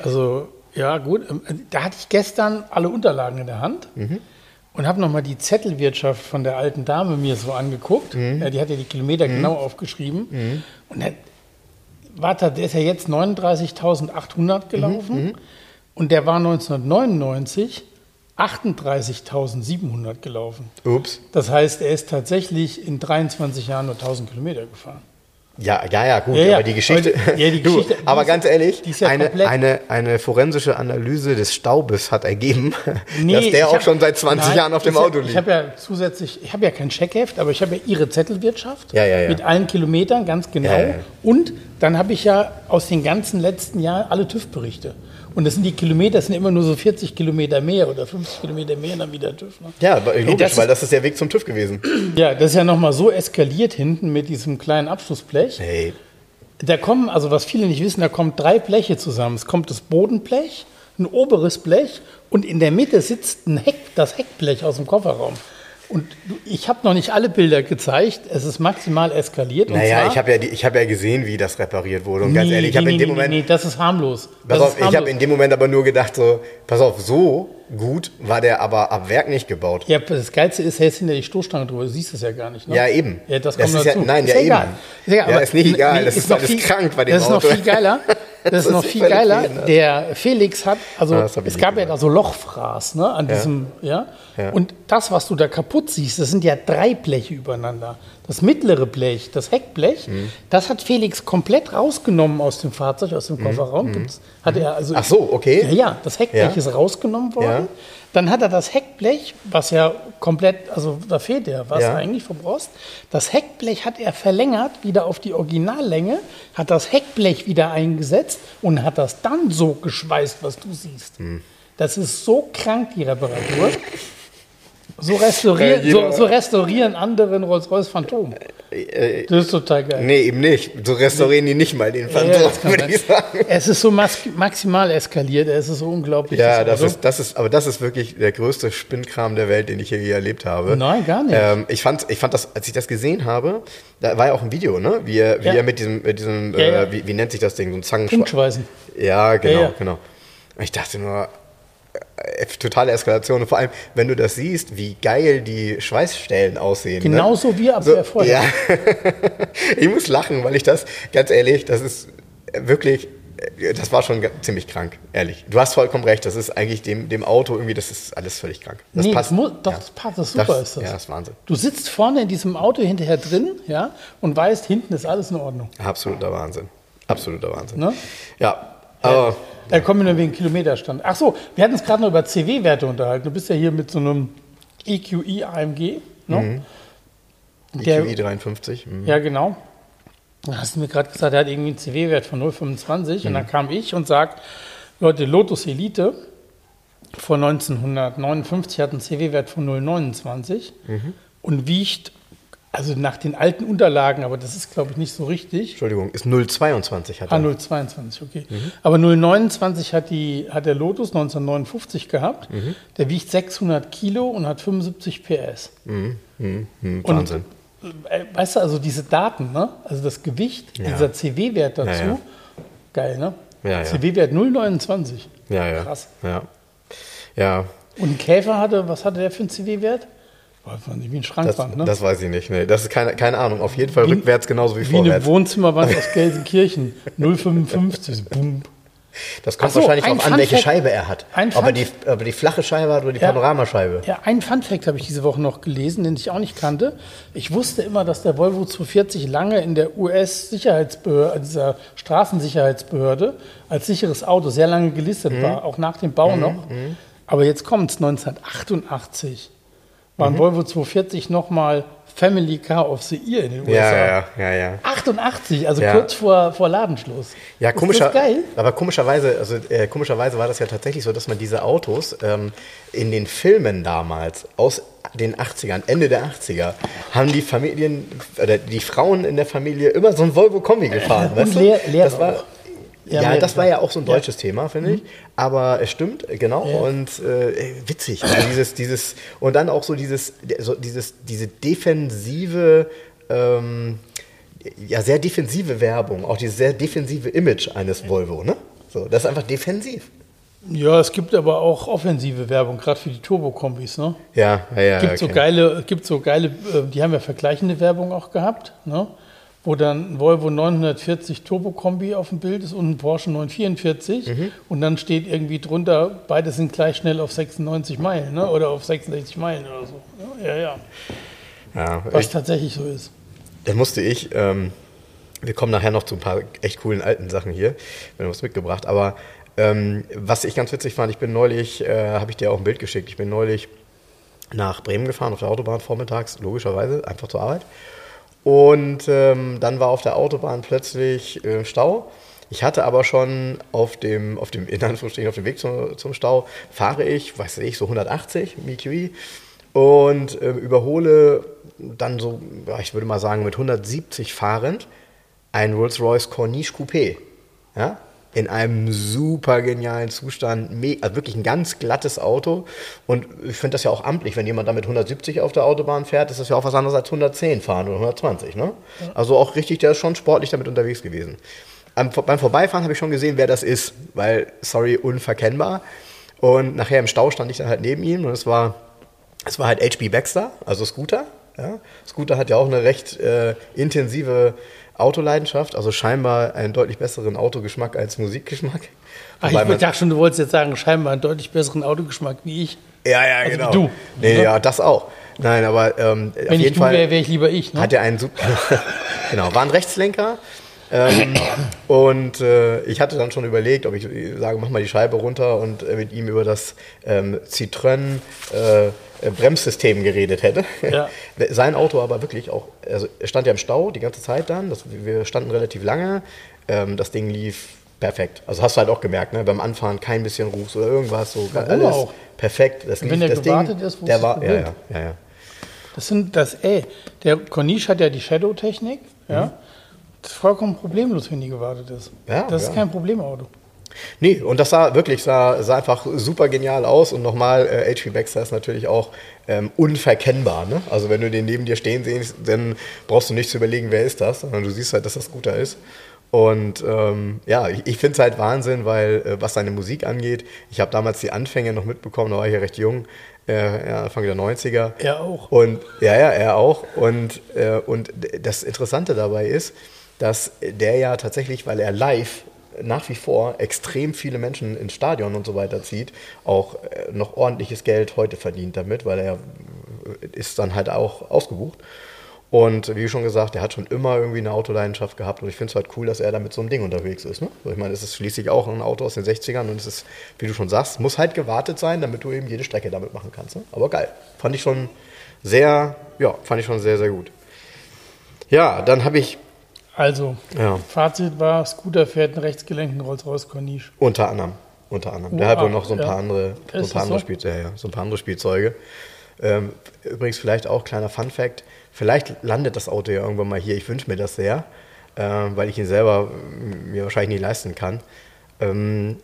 A: also, ja, gut. Ähm, da hatte ich gestern alle Unterlagen in der Hand. Mhm. Und habe nochmal die Zettelwirtschaft von der alten Dame mir so angeguckt. Mhm. Ja, die hat ja die Kilometer mhm. genau aufgeschrieben. Mhm. Und der, warte, der ist ja jetzt 39.800 gelaufen. Mhm. Und der war 1999 38.700 gelaufen.
B: Ups.
A: Das heißt, er ist tatsächlich in 23 Jahren nur 1000 Kilometer gefahren.
B: Ja, ja, ja, gut, ja, ja. aber die Geschichte. Aber, ja, die Geschichte du, aber ganz ehrlich, ja eine, eine, eine forensische Analyse des Staubes hat ergeben, nee, dass der auch hab, schon seit 20 nein, Jahren auf dem Auto liegt.
A: Ich habe ja zusätzlich, ich habe ja kein Checkheft, aber ich habe ja ihre Zettelwirtschaft mit allen Kilometern, ganz genau. Und dann habe ich ja aus den ganzen letzten Jahren alle TÜV-Berichte. Und das sind die Kilometer, das sind immer nur so 40 Kilometer mehr oder 50 Kilometer mehr dann wieder TÜV. Ne?
B: Ja, logisch, Ey, das weil das ist der Weg zum TÜV gewesen.
A: Ja, das ist ja nochmal so eskaliert hinten mit diesem kleinen Abschlussblech.
B: Hey.
A: Da kommen, also was viele nicht wissen, da kommen drei Bleche zusammen. Es kommt das Bodenblech, ein oberes Blech und in der Mitte sitzt ein Heck, das Heckblech aus dem Kofferraum. Und ich habe noch nicht alle Bilder gezeigt. Es ist maximal eskaliert.
B: Naja, ich habe ja, hab ja gesehen, wie das repariert wurde. Und nee, ganz ehrlich, ich habe nee, in dem nee, Moment. Nee,
A: das ist harmlos.
B: Pass
A: das
B: auf, ich habe in dem Moment aber nur gedacht, so, pass auf, so gut war der aber ab Werk nicht gebaut.
A: Ja, das Geilste ist, hältst hinter die Stoßstange drüber. Du siehst es ja gar nicht. Ne?
B: Ja, eben.
A: Ja, das kommt das
B: ist dazu. Ja, nein, ist ja, ja egal. Ist egal. Ja, ist nicht egal. das ist, ist viel, krank bei dem
A: Das ist noch viel geiler. Das, ist noch viel geiler. Der Felix hat, also ah, es gab ja da so Lochfraß, ne, an diesem, ja. ja. Und das, was du da kaputt siehst, das sind ja drei Bleche übereinander. Das mittlere Blech, das Heckblech, mhm. das hat Felix komplett rausgenommen aus dem Fahrzeug, aus dem mhm. Kofferraum. Mhm. Hat er also,
B: Ach so, okay.
A: Ja, ja das Heckblech ja. ist rausgenommen worden. Dann hat er das Heckblech, was ja komplett, also da fehlt ja was ja. eigentlich vom Rost. Das Heckblech hat er verlängert, wieder auf die Originallänge, hat das Heckblech wieder eingesetzt und hat das dann so geschweißt, was du siehst. Mhm. Das ist so krank, die Reparatur. So restaurieren, äh, so, so, restaurieren anderen Rolls-Royce Phantom. Äh, das ist total geil.
B: Nee, eben nicht. So restaurieren die nicht mal den Phantom, ja, würde ich sagen.
A: Es ist so maximal eskaliert, es ist so unglaublich.
B: Ja, das, ist, das ist, aber das ist wirklich der größte Spinnkram der Welt, den ich je erlebt habe.
A: Nein, gar nicht.
B: Ähm, ich, fand, ich fand das, als ich das gesehen habe, da war ja auch ein Video, ne? Wie er, wie ja. er mit diesem, mit diesem ja, äh, wie, wie, nennt sich das Ding, so ein Zangenschweißen. Ja, genau, genau. Ich dachte nur, totale Eskalation. Und vor allem, wenn du das siehst, wie geil die Schweißstellen aussehen.
A: Ne? Genauso
B: ne?
A: wie ab so, vorher.
B: Ja. ich muss lachen, weil ich das, ganz ehrlich, das ist wirklich, äh, das war schon ziemlich krank, ehrlich. Du hast vollkommen recht, das ist eigentlich dem, dem Auto irgendwie, das ist alles völlig krank. Das
A: nee,
B: passt.
A: Muss, doch, ja. das passt, das super das, ist das.
B: Ja, das ist Wahnsinn.
A: Du sitzt vorne in diesem Auto hinterher drin, ja, und weißt, hinten ist alles in Ordnung.
B: Absoluter Wahnsinn. Absoluter Wahnsinn.
A: Ne?
B: Ja, aber...
A: Da kommen wir nur wegen Kilometerstand. Ach so, wir hatten uns gerade noch über CW-Werte unterhalten. Du bist ja hier mit so einem EQI AMG. Ne?
B: Mhm. EQI 53.
A: Mhm. Ja, genau. Da hast du mir gerade gesagt, er hat irgendwie einen CW-Wert von 0,25. Mhm. Und dann kam ich und sagt, Leute, Lotus Elite vor 1959 hat einen CW-Wert von 0,29 mhm. und wiegt also nach den alten Unterlagen, aber das ist, glaube ich, nicht so richtig.
B: Entschuldigung, ist 022
A: hat er. Ah, 022, okay. Mhm. Aber 029 hat, die, hat der Lotus 1959 gehabt. Mhm. Der wiegt 600 Kilo und hat 75 PS.
B: Mhm. mhm. mhm. Wahnsinn.
A: Und, äh, weißt du, also diese Daten, ne? also das Gewicht, ja. dieser CW-Wert dazu, ja, ja. geil, ne?
B: Ja,
A: CW-Wert 029.
B: Ja, ja.
A: Krass.
B: Ja. ja.
A: Und ein Käfer hatte, was hatte der für einen CW-Wert? Weiß man nicht, wie ein Schrankwand,
B: das,
A: ne?
B: Das weiß ich nicht. Nee, das ist keine, keine Ahnung. Auf jeden Fall wie, rückwärts genauso wie,
A: wie
B: vorwärts.
A: Wie eine Wohnzimmerwand aus Gelsenkirchen. 0,55. Bum.
B: Das kommt
A: so,
B: wahrscheinlich
A: ein
B: darauf an, welche Scheibe er hat.
A: ein
B: Ob er, die, ob er die flache Scheibe hat oder die
A: Ja.
B: Panoramascheibe.
A: Ja, einen Fun-Fact habe ich diese Woche noch gelesen, den ich auch nicht kannte. Ich wusste immer, dass der Volvo 240 lange in der US-Sicherheitsbehörde, dieser Straßensicherheitsbehörde, als sicheres Auto sehr lange gelistet
B: Mhm.
A: war, auch nach dem Bau noch. Aber jetzt kommt es, 1988 war
B: Mhm.
A: ein Volvo 240 nochmal Family Car of the Year in den USA.
B: Ja, ja, ja, ja.
A: 88, also
B: Ja.
A: kurz vor, vor Ladenschluss.
B: Ja,
A: Ist
B: komischer,
A: das geil?
B: aber komischerweise, also äh, komischerweise war das ja tatsächlich so, dass man diese Autos ähm, in den Filmen damals aus den 80ern, Ende der 80er, haben die Familien oder die Frauen in der Familie immer so ein Volvo Kombi gefahren,
A: Und
B: weißt
A: leer-
B: du?
A: leer
B: das war. Ja,
A: Ja,
B: das war ja auch so ein deutsches Thema, finde ich. Aber es stimmt, genau.
A: Ja.
B: Und äh, witzig. Also dieses, dieses, und dann auch so dieses, so dieses, diese defensive, ähm, ja, sehr defensive Werbung, auch dieses sehr defensive Image eines Volvo, ne? So, das ist einfach defensiv.
A: Ja, es gibt aber auch offensive Werbung, gerade für die Turbokombis. Ne?
B: Ja, ja, ja.
A: gibt so
B: okay.
A: geile, gibt so geile, äh, die haben ja vergleichende Werbung auch gehabt, ne? Wo dann ein Volvo 940 Turbo-Kombi auf dem Bild ist und ein Porsche 944
B: Mhm.
A: und dann steht irgendwie drunter, beide sind gleich schnell auf 96 Meilen ne? oder auf 66 Meilen oder so. Ja, ja,
B: Ja,
A: was
B: ich,
A: tatsächlich so ist.
B: dann musste ich, ähm, wir kommen nachher noch zu ein paar echt coolen alten Sachen hier, wenn du was mitgebracht, aber ähm, was ich ganz witzig fand, ich bin neulich, äh, habe ich dir auch ein Bild geschickt, ich bin neulich nach Bremen gefahren, auf der Autobahn vormittags, logischerweise, einfach zur Arbeit. Und ähm, dann war auf der Autobahn plötzlich äh, Stau. Ich hatte aber schon auf dem, auf dem, in auf dem Weg zum, zum Stau, fahre ich, weiß ich, so 180 MQI und ähm, überhole dann so, ich würde mal sagen, mit 170 fahrend ein Rolls-Royce Corniche Coupé. Ja? In einem super genialen Zustand, also wirklich ein ganz glattes Auto. Und ich finde das ja auch amtlich, wenn jemand damit 170 auf der Autobahn fährt, ist das ja auch was anderes als 110 fahren oder 120. Ne? Also auch richtig, der ist schon sportlich damit unterwegs gewesen. Am, beim Vorbeifahren habe ich schon gesehen, wer das ist, weil, sorry, unverkennbar. Und nachher im Stau stand ich dann halt neben ihm und es war, es war halt HB Baxter, also Scooter. Ja? Scooter hat ja auch eine recht äh, intensive Autoleidenschaft, also scheinbar einen deutlich besseren Autogeschmack als Musikgeschmack.
A: Ach, ich dachte schon, du wolltest jetzt sagen, scheinbar einen deutlich besseren Autogeschmack wie ich.
B: ja, ja,
A: also
B: genau.
A: wie du.
B: Nee,
A: Ne?
B: ja, das auch. Nein, aber ähm, auf
A: Wenn ich
B: jeden
A: du
B: Fall
A: wäre, wäre ich lieber ich. Ne?
B: hat er einen super. genau, war ein Rechtslenker. Ähm, und äh, ich hatte dann schon überlegt, ob ich sage, mach mal die Scheibe runter und äh, mit ihm über das ähm, Citroën äh, äh, Bremssystem geredet hätte.
A: Ja.
B: Sein Auto aber wirklich auch, also er stand ja im Stau die ganze Zeit dann, das, wir standen relativ lange, ähm, das Ding lief perfekt. Also hast du halt auch gemerkt, ne? beim Anfahren kein bisschen Ruß oder irgendwas, so
A: Warum
B: alles
A: auch?
B: perfekt. Das
A: Wenn
B: lief,
A: der
B: das
A: gewartet
B: Ding,
A: ist, wo
B: der war, ja, ja, ja, ja.
A: Das sind das, ey, der Corniche hat ja die Shadow-Technik, ja. Das ist vollkommen problemlos, wenn die gewartet ist.
B: Ja,
A: das ist
B: ja.
A: kein Problemauto.
B: Nee, und das sah wirklich, sah, sah einfach super genial aus. Und nochmal, äh, HP Baxter ist natürlich auch ähm, unverkennbar. Ne? Also wenn du den neben dir stehen siehst, dann brauchst du nicht zu überlegen, wer ist das, sondern du siehst halt, dass das guter ist. Und ähm, ja, ich, ich finde es halt Wahnsinn, weil äh, was seine Musik angeht, ich habe damals die Anfänge noch mitbekommen, da war ich ja recht jung, äh, ja, Anfang der 90er.
A: Er auch.
B: Und ja, ja, er auch. Und, äh, und das Interessante dabei ist, dass der ja tatsächlich, weil er live nach wie vor extrem viele Menschen ins Stadion und so weiter zieht, auch äh, noch ordentliches Geld heute verdient damit, weil er äh, ist dann halt auch ausgebucht. Und wie schon gesagt, er hat schon immer irgendwie eine Autoleidenschaft gehabt und ich finde es halt cool, dass er da mit so einem Ding unterwegs ist. Ne? Ich meine, es ist schließlich auch ein Auto aus den 60ern und es ist, wie du schon sagst, muss halt gewartet sein, damit du eben jede Strecke damit machen kannst. Ne? Aber geil. Fand ich schon sehr, ja, fand ich schon sehr, sehr gut. Ja, dann habe ich
A: Also,
B: Ja.
A: Fazit war, Scooter fährt einen rechtsgelenkten Rolls-Royce Corniche.
B: Unter anderem. Unter anderem. Der
A: Oha,
B: hat wohl noch so ein
A: ja.
B: paar andere, so ein paar andere,
A: so?
B: Spiel, ja, ja, so ein paar andere Spielzeuge. Ähm, übrigens vielleicht auch kleiner Fun Fact: Vielleicht landet das Auto ja irgendwann mal hier. Ich wünsche mir das sehr, ähm, weil ich ihn selber mm, mir wahrscheinlich nicht leisten kann. Ähm,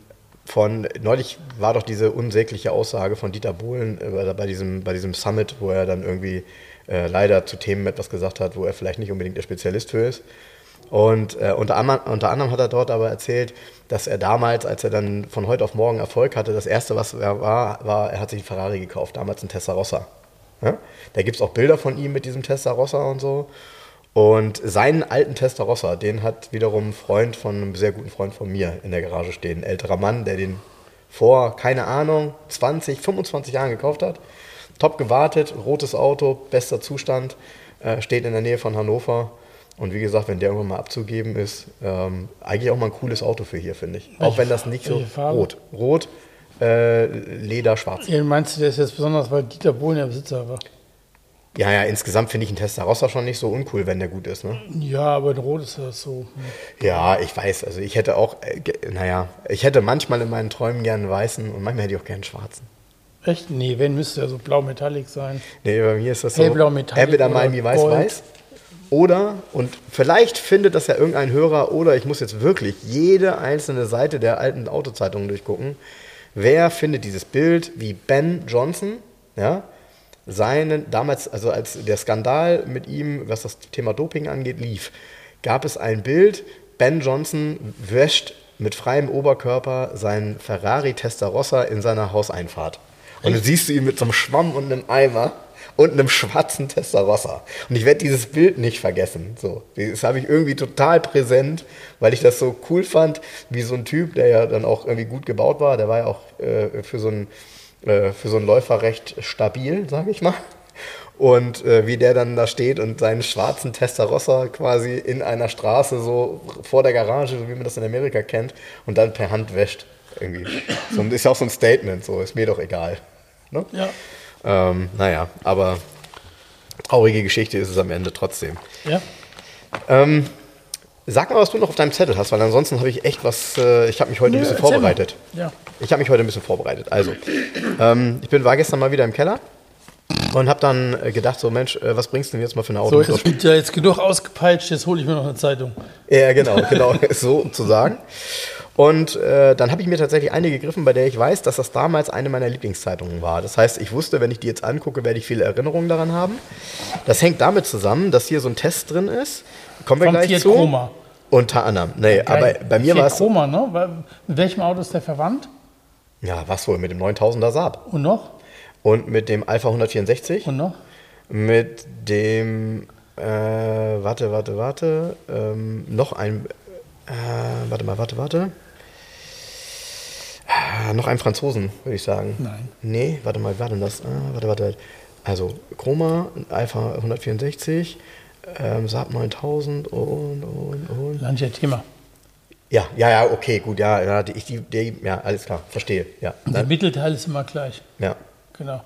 B: von neulich war doch diese unsägliche Aussage von Dieter Bohlen äh, bei- bei diesem, bei diesem Summit, wo er dann irgendwie äh, leider zu Themen etwas gesagt hat, wo er vielleicht nicht unbedingt der Spezialist für ist. Und äh, unter, anderem, unter anderem hat er dort aber erzählt, dass er damals, als er dann von heute auf morgen Erfolg hatte, das erste, was er war, war, er hat sich einen Ferrari gekauft, damals einen Testarossa. Ja? Da gibt es auch Bilder von ihm mit diesem Testarossa und so. Und seinen alten Testarossa, den hat wiederum ein Freund von einem sehr guten Freund von mir in der Garage stehen. Ein älterer Mann, der den vor, keine Ahnung, 20, 25 Jahren gekauft hat. Top gewartet, rotes Auto, bester Zustand, äh, steht in der Nähe von Hannover. Und wie gesagt, wenn der irgendwann mal abzugeben ist, ähm, eigentlich auch mal ein cooles Auto für hier, finde ich. Auch wenn das nicht so
A: welche Farbe?
B: rot. Rot, äh, Leder, schwarz.
A: Ja, meinst du, der ist jetzt besonders, weil Dieter Bohlen der Besitzer war?
B: Ja, ja, insgesamt finde ich einen Testarossa schon nicht so uncool, wenn der gut ist. Ne?
A: Ja, aber in Rot ist das so.
B: Ja, ich weiß. Also ich hätte auch, äh, naja, ich hätte manchmal in meinen Träumen gern einen weißen und manchmal hätte ich auch gern einen schwarzen.
A: Echt? Nee, wenn müsste er so blau metallic sein.
B: Nee, bei mir ist das so.
A: Hellblau, Metallic
B: Entweder Miami weiß-weiß oder, und vielleicht findet das ja irgendein Hörer oder ich muss jetzt wirklich jede einzelne Seite der alten Autozeitungen durchgucken. Wer findet dieses Bild, wie Ben Johnson, ja, seinen, damals, also als der Skandal mit ihm, was das Thema Doping angeht, lief, gab es ein Bild, Ben Johnson wäscht mit freiem Oberkörper seinen Ferrari Testarossa in seiner Hauseinfahrt. Und dann siehst du ihn mit so einem Schwamm und einem Eimer und einem schwarzen Testarossa. Und ich werde dieses Bild nicht vergessen. So, das habe ich irgendwie total präsent, weil ich das so cool fand, wie so ein Typ, der ja dann auch irgendwie gut gebaut war. Der war ja auch äh, für so einen äh, für so einen Läufer recht stabil, sage ich mal. Und äh, wie der dann da steht und seinen schwarzen Testarossa quasi in einer Straße so vor der Garage, so wie man das in Amerika kennt, und dann per Hand wäscht. Irgendwie. So, ist ja auch so ein Statement, so ist mir doch egal. Ne?
A: Ja.
B: Ähm, naja, aber traurige Geschichte ist es am Ende trotzdem.
A: Ja.
B: Ähm, sag mal, was du noch auf deinem Zettel hast, weil ansonsten habe ich echt was, äh, ich habe mich heute ein bisschen
A: mal.
B: vorbereitet.
A: Ja.
B: Ich habe mich heute ein bisschen vorbereitet. Also, ähm, ich bin, war gestern mal wieder im Keller und habe dann äh, gedacht, so Mensch, äh, was bringst du denn jetzt mal für eine
A: So,
B: Auto?
A: jetzt wird ja jetzt genug ausgepeitscht, jetzt hole ich mir noch eine Zeitung.
B: Ja, genau, genau, so zu sagen. Und äh, dann habe ich mir tatsächlich eine gegriffen, bei der ich weiß, dass das damals eine meiner Lieblingszeitungen war. Das heißt, ich wusste, wenn ich die jetzt angucke, werde ich viele Erinnerungen daran haben. Das hängt damit zusammen, dass hier so ein Test drin ist. Kommen wir
A: Vom
B: gleich
A: Fiat
B: zu.
A: Chroma.
B: Unter anderem. Nee, aber
A: Geil.
B: bei mir war es.
A: Chroma, ne? Mit welchem Auto ist der verwandt?
B: Ja, was wohl? Mit dem 9000er Saab.
A: Und noch?
B: Und mit dem Alpha 164.
A: Und noch?
B: Mit dem, äh, warte, warte, warte, ähm, noch ein, äh, warte mal, warte, warte. Ah, noch einen Franzosen, würde ich sagen.
A: Nein.
B: Nee, warte mal, wie war denn das? Ah, warte, warte. Also, Chroma, Alpha 164, ähm, Saab 9000 und, und, und.
A: Landscher Thema.
B: Ja, ja, ja, okay, gut, ja, ja, die, die, die, ja, alles klar, verstehe, ja.
A: Der Mittelteil ist immer gleich.
B: Ja,
A: Genau.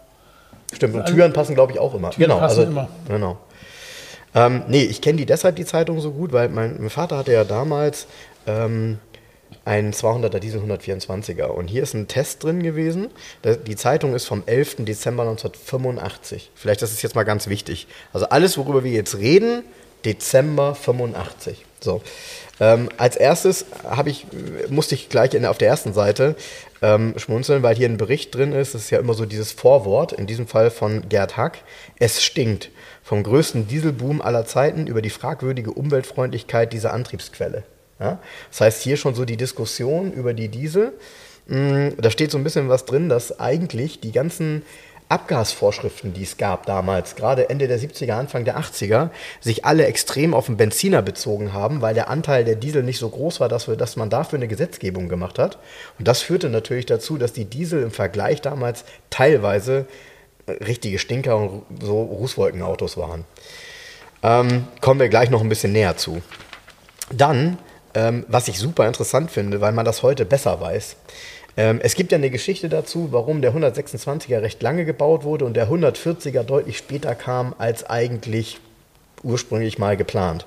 B: Stimmt, und
A: Also-
B: Türen passen, glaube ich, auch immer.
A: Türen
B: genau,
A: passen immer.
B: Genau. Ähm, nee, ich kenne die deshalb, die Zeitung, so gut, weil mein, mein Vater hatte ja damals ähm, einen 200er Diesel 124er. Und hier ist ein Test drin gewesen. Die Zeitung ist vom 11. Dezember 1985. Vielleicht das ist jetzt mal ganz wichtig. Also alles, worüber wir jetzt reden, Dezember 85. So. Ähm, als erstes ich, musste ich gleich in, auf der ersten Seite ähm, schmunzeln, weil hier ein Bericht drin ist. Das ist ja immer so dieses Vorwort, in diesem Fall von Gerd Hack. Es stinkt. Vom größten Dieselboom aller Zeiten über die fragwürdige Umweltfreundlichkeit dieser Antriebsquelle. Ja? Das heißt, hier schon so die Diskussion über die Diesel. Mm, Da steht so ein bisschen was drin, dass eigentlich die ganzen Abgasvorschriften, die es gab damals, gerade Ende der 70er, Anfang der 80er, sich alle extrem auf den Benziner bezogen haben, weil der Anteil der Diesel nicht so groß war, dass, wir, dass man dafür eine Gesetzgebung gemacht hat. Und das führte natürlich dazu, dass die Diesel im Vergleich damals teilweise äh, richtige Stinker und so Rußwolkenautos waren. Ähm, kommen wir gleich noch ein bisschen näher zu. Dann, ähm, was ich super interessant finde, weil man das heute besser weiß. Ähm, es gibt ja eine Geschichte dazu, warum der 126er recht lange gebaut wurde und der 140er deutlich später kam als eigentlich ursprünglich mal geplant.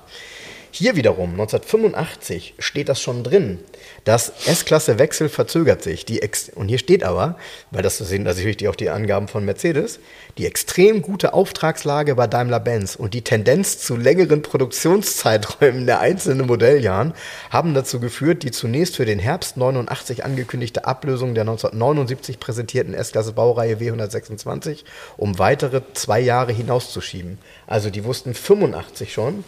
B: Hier wiederum, 1985, steht das schon drin. Das S-Klasse-Wechsel verzögert sich. Die Ex und hier steht aber, weil das sind natürlich auch die Angaben von Mercedes, die extrem gute Auftragslage bei Daimler-Benz und die Tendenz zu längeren Produktionszeiträumen der einzelnen Modelljahren haben dazu geführt, die zunächst für den Herbst 89 angekündigte Ablösung der 1979 präsentierten S-Klasse-Baureihe W126 um weitere zwei Jahre hinauszuschieben. Also die wussten 85 schon,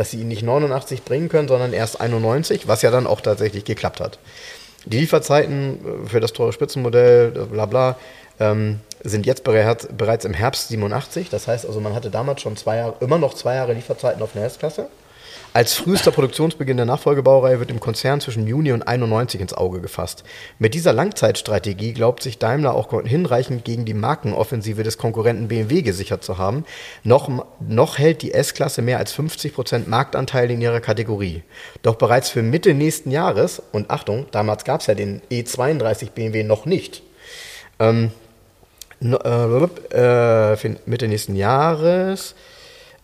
B: dass sie ihn nicht 89 bringen können, sondern erst 91, was ja dann auch tatsächlich geklappt hat. Die Lieferzeiten äh, für das teure Spitzenmodell, äh, bla bla, ähm, sind jetzt bereits im Herbst 87. Das heißt also, man hatte damals schon zwei Jahre, immer noch zwei Jahre Lieferzeiten auf eine S-Klasse. Als frühester Produktionsbeginn der Nachfolgebaureihe wird im Konzern zwischen Juni und 91 ins Auge gefasst. Mit dieser Langzeitstrategie glaubt sich Daimler auch hinreichend gegen die Markenoffensive des Konkurrenten BMW gesichert zu haben. Noch, noch hält die S-Klasse mehr als 50 Prozent Marktanteil in ihrer Kategorie. Doch bereits für Mitte nächsten Jahres, und Achtung, damals gab es ja den E32 BMW noch nicht, ähm, äh, Mitte nächsten Jahres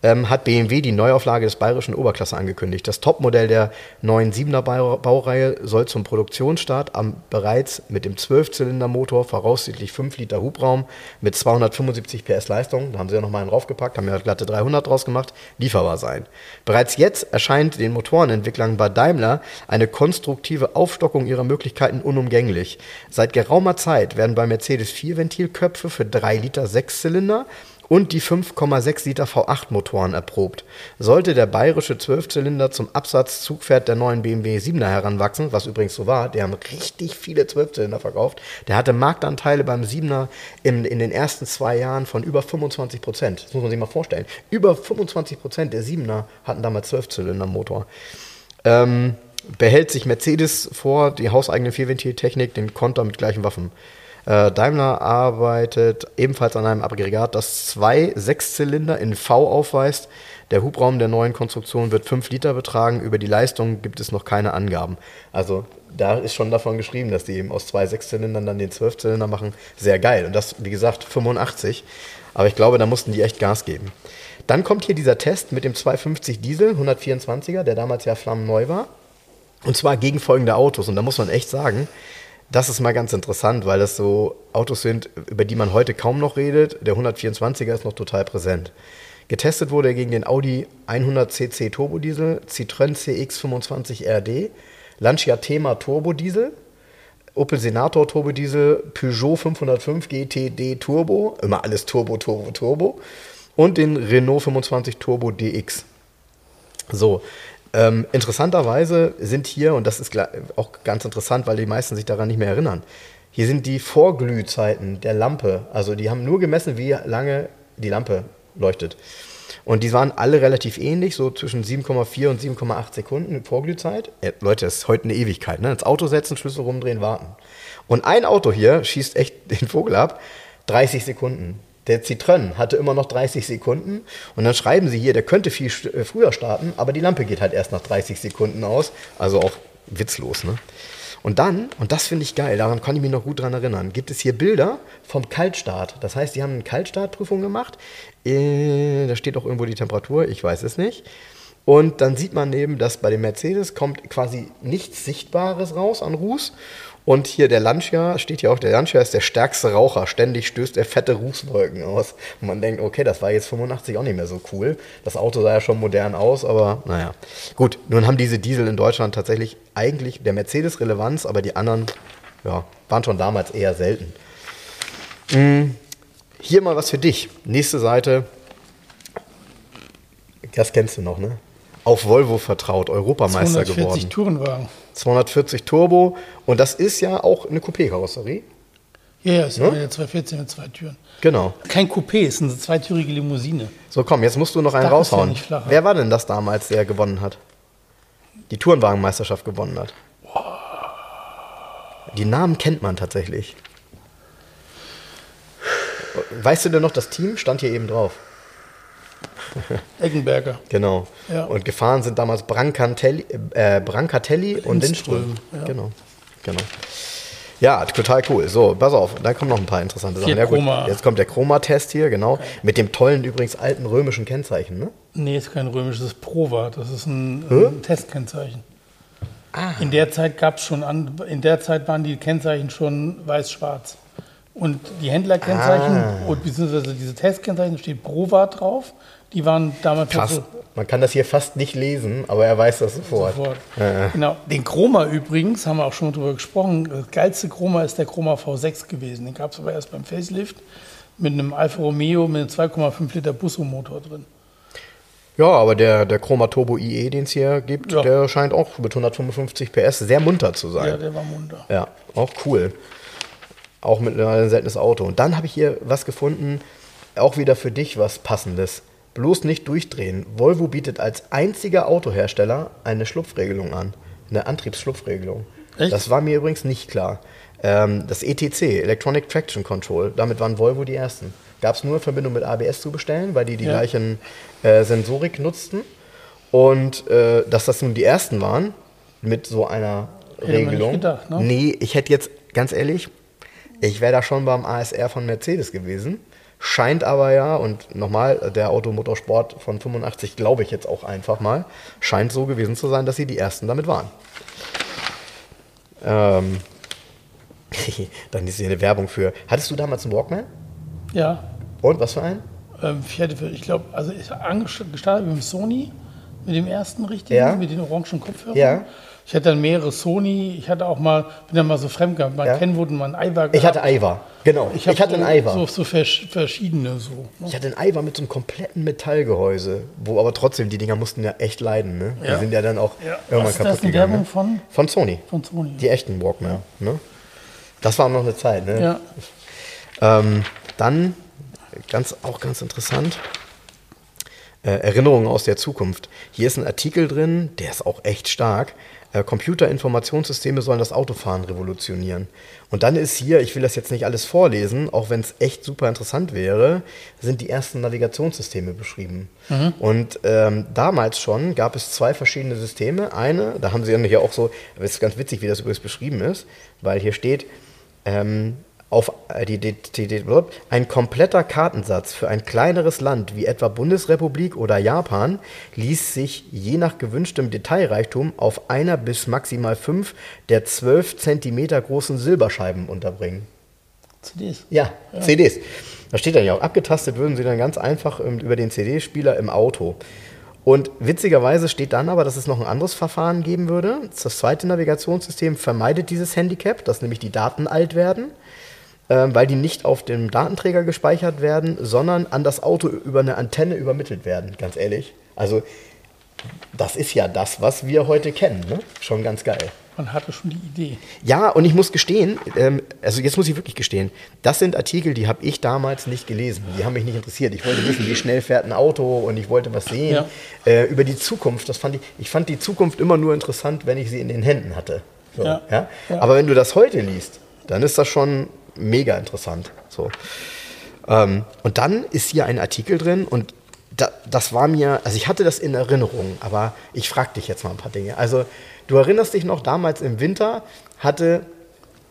B: ähm, hat BMW die Neuauflage des bayerischen Oberklasse angekündigt. Das Topmodell der neuen 7er Baureihe soll zum Produktionsstart am bereits mit dem 12-Zylinder-Motor, voraussichtlich 5 Liter Hubraum mit 275 PS Leistung, da haben sie ja nochmal einen draufgepackt, haben ja glatte 300 draus gemacht, lieferbar sein. Bereits jetzt erscheint den Motorenentwicklern bei Daimler eine konstruktive Aufstockung ihrer Möglichkeiten unumgänglich. Seit geraumer Zeit werden bei Mercedes vier Ventilköpfe für 3 Liter Sechszylinder und die 5,6 Liter V8-Motoren erprobt. Sollte der bayerische Zwölfzylinder zum Absatzzugpferd der neuen BMW 7er heranwachsen, was übrigens so war, die haben richtig viele Zwölfzylinder verkauft, der hatte Marktanteile beim 7er in, in den ersten zwei Jahren von über 25 Prozent. Das muss man sich mal vorstellen. Über 25 Prozent der 7er hatten damals Zwölfzylinder-Motor. Ähm, behält sich Mercedes vor, die hauseigene Vierventiltechnik, den Konter mit gleichen Waffen. Äh, Daimler arbeitet ebenfalls an einem Aggregat, das zwei Sechszylinder in V aufweist. Der Hubraum der neuen Konstruktion wird 5 Liter betragen. Über die Leistung gibt es noch keine Angaben. Also da ist schon davon geschrieben, dass die eben aus zwei Sechszylindern dann den Zwölfzylinder machen. Sehr geil. Und das, wie gesagt, 85. Aber ich glaube, da mussten die echt Gas geben. Dann kommt hier dieser Test mit dem 250 Diesel 124er, der damals ja flammenneu war. Und zwar gegen folgende Autos. Und da muss man echt sagen, das ist mal ganz interessant, weil das so Autos sind, über die man heute kaum noch redet. Der 124er ist noch total präsent. Getestet wurde er gegen den Audi 100cc Turbodiesel, Citroën CX25 RD, Lancia Thema Turbodiesel, Opel Senator Turbodiesel, Peugeot 505 GTD Turbo, immer alles Turbo, Turbo, Turbo und den Renault 25 Turbo DX. So, ähm, interessanterweise sind hier, und das ist auch ganz interessant, weil die meisten sich daran nicht mehr erinnern, hier sind die Vorglühzeiten der Lampe. Also die haben nur gemessen, wie lange die Lampe leuchtet. Und die waren alle relativ ähnlich, so zwischen 7,4 und 7,8 Sekunden Vorglühzeit. Ja, Leute, das ist heute eine Ewigkeit. Ne? Ins Auto setzen, Schlüssel rumdrehen, warten. Und ein Auto hier schießt echt den Vogel ab. 30 Sekunden. Der Citroën hatte immer noch 30 Sekunden und dann schreiben sie hier, der könnte viel äh, früher starten, aber die Lampe geht halt erst nach 30 Sekunden aus. Also auch witzlos, ne? Und dann, und das finde ich geil, daran kann ich mich noch gut dran erinnern, gibt es hier Bilder vom Kaltstart. Das heißt, die haben eine Kaltstartprüfung gemacht. Äh, da steht auch irgendwo die Temperatur, ich weiß es nicht. Und dann sieht man eben, dass bei dem Mercedes kommt quasi nichts Sichtbares raus an Ruß. Und hier der Lancia, steht hier auch, der Lancia ist der stärkste Raucher. Ständig stößt er fette Rußwolken aus. Und man denkt, okay, das war jetzt 85 auch nicht mehr so cool. Das Auto sah ja schon modern aus, aber naja. Gut, nun haben diese Diesel in Deutschland tatsächlich eigentlich der Mercedes Relevanz, aber die anderen ja, waren schon damals eher selten. Hm, hier mal was für dich. Nächste Seite. Das kennst du noch, ne? Auf Volvo vertraut, Europameister 240 geworden.
A: 240 Tourenwagen.
B: 240 Turbo und das ist ja auch eine Coupé-Karosserie.
A: Ja, ja, es ne? ja 214 mit zwei Türen.
B: Genau.
A: Kein Coupé, es ist eine zweitürige Limousine.
B: So, komm, jetzt musst du noch einen raushauen. Ja Wer war denn das damals, der gewonnen hat? Die Tourenwagenmeisterschaft gewonnen hat. Die Namen kennt man tatsächlich. Weißt du denn noch, das Team stand hier eben drauf?
A: Eggenberger.
B: Genau. Ja. Und gefahren sind damals Brancatelli, äh, Brancatelli und Lindström.
A: Ja.
B: Genau. genau. Ja, total cool. So, pass auf, da kommen noch ein paar interessante Sachen. Ja, gut, jetzt kommt der Chroma-Test hier, genau. Okay. Mit dem tollen, übrigens alten römischen Kennzeichen, ne?
A: Nee, ist kein römisches, Prova. Das ist ein, ein Testkennzeichen. Ah. In der Zeit gab es schon, an, in der Zeit waren die Kennzeichen schon weiß-schwarz. Und die Händlerkennzeichen ah. und beziehungsweise diese Testkennzeichen steht Prova drauf. Die waren damals
B: Krass. So Man kann das hier fast nicht lesen, aber er weiß das sofort. sofort.
A: Ja. Genau. Den Chroma übrigens, haben wir auch schon drüber gesprochen, das geilste Chroma ist der Chroma V6 gewesen. Den gab es aber erst beim Facelift mit einem Alfa Romeo mit einem 2,5 Liter Busso-Motor drin.
B: Ja, aber der, der Chroma Turbo IE, den es hier gibt, ja. der scheint auch mit 155 PS sehr munter zu sein.
A: Ja, der war munter.
B: Ja, auch cool. Auch mittlerweile ein seltenes Auto. Und dann habe ich hier was gefunden, auch wieder für dich was Passendes. Bloß nicht durchdrehen. Volvo bietet als einziger Autohersteller eine Schlupfregelung an. Eine Antriebsschlupfregelung.
A: Echt?
B: Das war mir übrigens nicht klar. Ähm, das ETC, Electronic Traction Control, damit waren Volvo die ersten. Gab es nur in Verbindung mit ABS zu bestellen, weil die die
A: Ja.
B: gleichen äh, Sensorik nutzten. Und äh, dass das nun die ersten waren mit so einer
A: Hätte man nicht
B: Regelung.
A: gedacht, ne?
B: Nee, ich hätte jetzt, ganz ehrlich, ich wäre da schon beim ASR von Mercedes gewesen. Scheint aber ja, und nochmal, der Automotorsport von 85 glaube ich jetzt auch einfach mal, scheint so gewesen zu sein, dass sie die ersten damit waren. Ähm, dann ist hier eine Werbung für. Hattest du damals einen Walkman?
A: Ja.
B: Und was für einen?
A: Ähm, ich hätte, für- ich glaube, also ich angestartet gestartet mit dem Sony, mit dem ersten richtigen,
B: Ja.
A: mit den orangen Kopfhörern.
B: Ja.
A: Ich hatte dann mehrere Sony, ich hatte auch mal, bin dann mal so fremd gehabt, mal
B: Ja.
A: Kenwood und mal ein Ivar
B: Ich hatte Aiwa. Genau. Ich,
A: hab
B: hatte
A: so,
B: einen Aiwa.
A: So, so vers verschiedene so. ne?
B: Ich hatte einen Aiwa mit so einem kompletten Metallgehäuse, wo aber trotzdem die Dinger mussten ja echt leiden. Ne? Die
A: Ja.
B: sind ja dann auch
A: Ja.
B: irgendwann
A: Was ist
B: kaputt
A: das, eine
B: gegangen.
A: Werbung
B: ne?
A: von?
B: Von Sony.
A: Von Sony.
B: Die echten Walkman. Ne? Das war noch eine Zeit. Ne?
A: Ja.
B: Ähm, dann, ganz, auch ganz interessant, äh, Erinnerungen aus der Zukunft. Hier ist ein Artikel drin, der ist auch echt stark. Äh, Computerinformationssysteme sollen das Autofahren revolutionieren. Und dann ist hier, ich will das jetzt nicht alles vorlesen, auch wenn es echt super interessant wäre, sind die ersten Navigationssysteme beschrieben. Und ähm, damals schon gab es zwei verschiedene Systeme. Eine, da haben sie ja auch so, aber es ist ganz witzig, wie das übrigens beschrieben ist, weil hier steht, ähm, auf äh, die, die, die, ein kompletter Kartensatz für ein kleineres Land wie etwa Bundesrepublik oder Japan ließ sich je nach gewünschtem Detailreichtum auf einer bis maximal fünf der 12 Zentimeter großen Silberscheiben unterbringen.
A: CDs.
B: Ja, CDs. Da steht dann ja auch, abgetastet würden sie dann ganz einfach ähm, über den CD-Spieler im Auto. Und witzigerweise steht dann aber, dass es noch ein anderes Verfahren geben würde. Das zweite Navigationssystem vermeidet dieses Handicap, dass nämlich die Daten alt werden, weil die nicht auf dem Datenträger gespeichert werden, sondern an das Auto über eine Antenne übermittelt werden, ganz ehrlich. Also das ist ja das, was wir heute kennen. Ne? Schon ganz geil.
A: Man hatte schon die Idee.
B: Ja, und ich muss gestehen, ähm, also jetzt muss ich wirklich gestehen, das sind Artikel, die habe ich damals nicht gelesen. Die haben mich nicht interessiert. Ich wollte wissen, wie schnell fährt ein Auto und ich wollte was sehen.
A: Ja.
B: Äh, über die Zukunft, das fand ich, ich fand die Zukunft immer nur interessant, wenn ich sie in den Händen hatte. So,
A: Ja.
B: ja?
A: Ja.
B: Aber wenn du das heute liest, dann ist das schon mega interessant. So. Ähm, und dann ist hier ein Artikel drin und da, das war mir, also ich hatte das in Erinnerung, aber ich frage dich jetzt mal ein paar Dinge. Also du erinnerst dich noch, damals im Winter hatte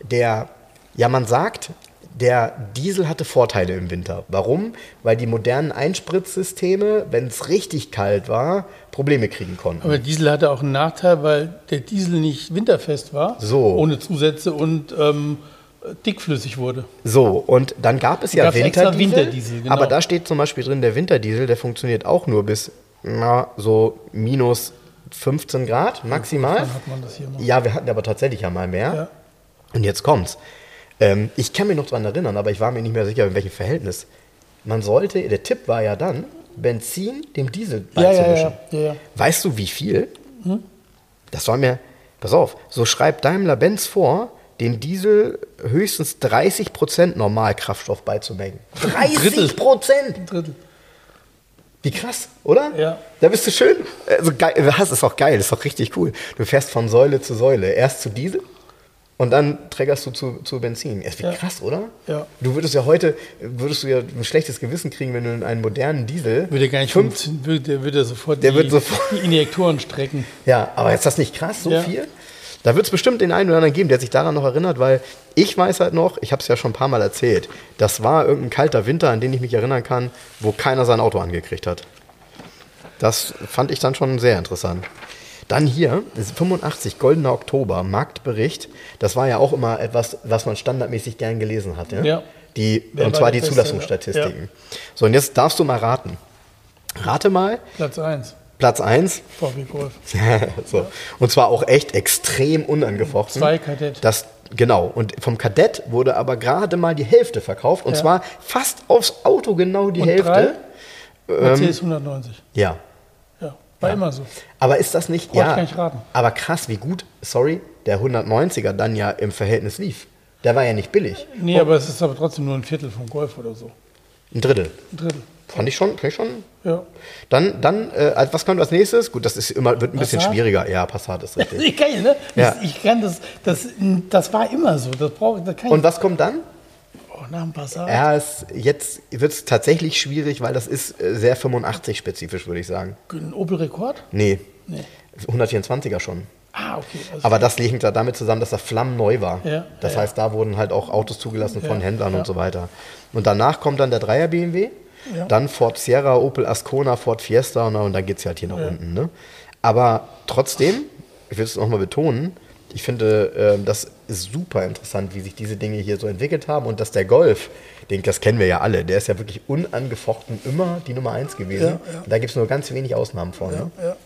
B: der, ja man sagt, der Diesel hatte Vorteile im Winter. Warum? Weil die modernen Einspritzsysteme, wenn es richtig kalt war, Probleme kriegen konnten.
A: Aber Diesel hatte auch einen Nachteil, weil der Diesel nicht winterfest war,
B: So.
A: ohne Zusätze und ähm, dickflüssig wurde.
B: So, und dann gab es ja Winterdiesel,
A: Winterdiesel, genau.
B: aber da steht zum Beispiel drin, der Winterdiesel, der funktioniert auch nur bis na, so minus 15 Grad maximal.
A: Dann hat man das hier mal.
B: Ja, wir hatten aber tatsächlich ja mal mehr.
A: Ja.
B: Und jetzt kommt's. Ähm, ich kann mich noch dran erinnern, aber ich war mir nicht mehr sicher, in welchem Verhältnis. Man sollte, der Tipp war ja dann, Benzin dem Diesel
A: Ja, ja,
B: beizumischen.
A: ja, ja, ja.
B: Weißt du, wie viel? Das war mir, pass auf, so schreibt Daimler-Benz vor, dem Diesel höchstens 30% Normalkraftstoff beizumengen. 30%!
A: Ein Drittel.
B: Wie krass, oder?
A: Ja.
B: Da bist du schön. Also geil, das ist auch geil, das ist auch richtig cool. Du fährst von Säule zu Säule. Erst zu Diesel und dann trägerst du zu, zu Benzin. Das ist
A: Ja.
B: krass, oder?
A: Ja.
B: Du würdest ja heute, würdest du ja ein schlechtes Gewissen kriegen, wenn du in einen modernen Diesel.
A: Würde gar nicht
B: fünf,
A: der würde sofort,
B: Der
A: die,
B: wird sofort-
A: die Injektoren strecken.
B: Ja, aber ist das nicht krass, so
A: Ja.
B: viel? Da wird es bestimmt den einen oder anderen geben, der sich daran noch erinnert, weil ich weiß halt noch, ich habe es ja schon ein paar Mal erzählt, das war irgendein kalter Winter, an den ich mich erinnern kann, wo keiner sein Auto angekriegt hat. Das fand ich dann schon sehr interessant. Dann hier, das ist 85, Goldener Oktober, Marktbericht. Das war ja auch immer etwas, was man standardmäßig gern gelesen hatte.
A: Ja.
B: Die,
A: Wer
B: und
A: war
B: zwar die? Zulassungsstatistiken. So, und jetzt darfst du mal raten. Rate mal,
A: Platz 1,
B: Platz 1,
A: VW Golf.
B: so. Und zwar auch echt extrem unangefochten.
A: Zwei Kadett.
B: Das, genau. Und vom Kadett wurde aber gerade mal die Hälfte verkauft. Und
A: Ja.
B: zwar fast aufs Auto genau die
A: Und
B: Hälfte. Ähm,
A: Mercedes 190.
B: Ja.
A: Ja, war immer so.
B: Aber ist das nicht.
A: Brauch ich
B: ja,
A: gar nicht raten.
B: Aber krass, wie gut, sorry, der 190er dann ja im Verhältnis lief. der war ja nicht billig.
A: Nee, aber es ist aber trotzdem nur ein Viertel vom Golf oder so.
B: Ein Drittel.
A: Ein Drittel.
B: Fand ich schon, fand ich schon.
A: Ja.
B: Dann, dann äh, was kommt als nächstes? Gut, das ist immer, wird ein bisschen
A: Passat?
B: schwieriger. Ja, Passat ist richtig.
A: ist geil, ne?
B: Ja.
A: Ich kann das, das, das war immer so. Das brauche das kann
B: Und
A: ich.
B: was kommt dann?
A: Oh, nach dem Passat.
B: Ja, es, jetzt wird es tatsächlich schwierig, weil das ist äh, sehr 85-spezifisch, würde ich sagen.
A: Ein Opel-Rekord?
B: Nee,
A: Nee.
B: 124er schon.
A: Ah, okay. Also
B: Aber das hängt da damit zusammen, dass er flammneu war.
A: Ja,
B: das
A: ja.
B: heißt, da wurden halt auch Autos zugelassen von Händlern und so weiter. Und danach kommt dann der 3er BMW,
A: Ja.
B: dann Ford Sierra, Opel Ascona, Ford Fiesta und, und dann geht es halt hier nach unten. Ne? Aber trotzdem, ich will es nochmal betonen, ich finde ähm, das ist super interessant, wie sich diese Dinge hier so entwickelt haben und dass der Golf, den, das kennen wir ja alle, der ist ja wirklich unangefochten immer die Nummer 1 gewesen.
A: Ja, ja.
B: Da gibt es nur ganz wenig Ausnahmen von. Ne?
A: ja.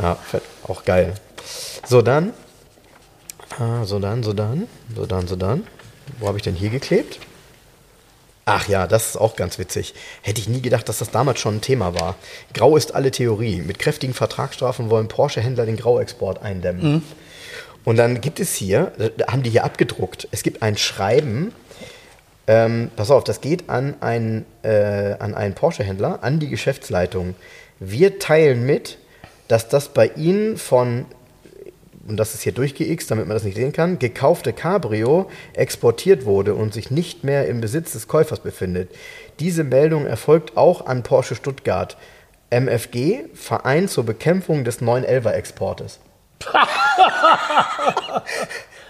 B: Ja, auch geil. So dann. Ah, so dann, so dann. So dann, so dann. Wo habe ich denn hier geklebt? Ach ja, das ist auch ganz witzig. Hätte ich nie gedacht, dass das damals schon ein Thema war. Grau ist alle Theorie. Mit kräftigen Vertragsstrafen wollen Porsche-Händler den Grauexport eindämmen. Und dann gibt es hier, haben die hier abgedruckt, es gibt ein Schreiben, ähm, pass auf, das geht an einen, äh, an einen Porsche-Händler, an die Geschäftsleitung. Wir teilen mit, dass das bei Ihnen von, und das ist hier durchgeixt, damit man das nicht sehen kann, gekaufte Cabrio exportiert wurde und sich nicht mehr im Besitz des Käufers befindet. Diese Meldung erfolgt auch an Porsche Stuttgart. MFG, Verein zur Bekämpfung des 911er-Exportes.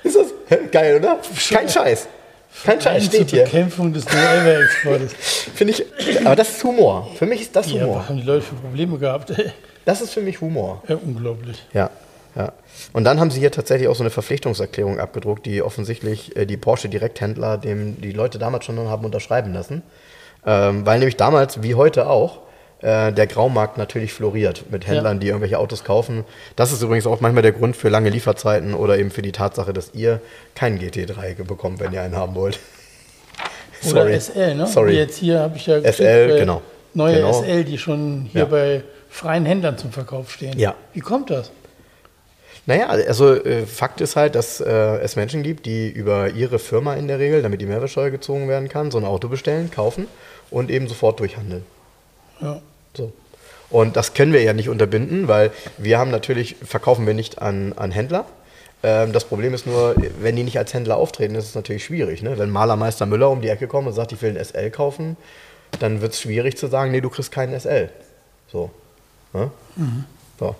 B: ist das geil, oder? Kein Scheiß. Kein Scheiß, steht hier.
A: Bekämpfung des Nuelva-Exportes.
B: Finde ich, aber das ist Humor. Für mich ist das
A: Ja,
B: Humor.
A: was haben die Leute für Probleme gehabt?
B: Das ist für mich Humor.
A: ja, unglaublich.
B: Ja, ja. Und dann haben sie hier tatsächlich auch so eine Verpflichtungserklärung abgedruckt, die offensichtlich äh, die Porsche-Direkthändler dem die Leute damals schon haben unterschreiben lassen. Ähm, weil nämlich damals, wie heute auch, äh, der Graumarkt natürlich floriert mit Händlern, die irgendwelche Autos kaufen. Das ist übrigens auch manchmal der Grund für lange Lieferzeiten oder eben für die Tatsache, dass ihr keinen GT3 bekommt, wenn ihr einen haben wollt.
A: Oder SL, ne?
B: Sorry.
A: Jetzt hier habe ich ja gekriegt,
B: SL, genau.
A: Neue
B: Genau.
A: SL, die schon hier
B: Ja.
A: bei freien Händlern zum Verkauf stehen.
B: Ja.
A: Wie kommt das?
B: Naja, also äh, Fakt ist halt, dass äh, es Menschen gibt, die über ihre Firma in der Regel, damit die Mehrwertsteuer gezogen werden kann, so ein Auto bestellen, kaufen und eben sofort durchhandeln.
A: Ja.
B: So. Und das können wir ja nicht unterbinden, weil wir haben natürlich, verkaufen wir nicht an, an Händler. Ähm, das Problem ist nur, wenn die nicht als Händler auftreten, ist es natürlich schwierig. Ne? Wenn Malermeister Müller um die Ecke kommt und sagt, ich will ein SL kaufen, dann wird es schwierig zu sagen, nee, du kriegst keinen SL. So. Ne? so.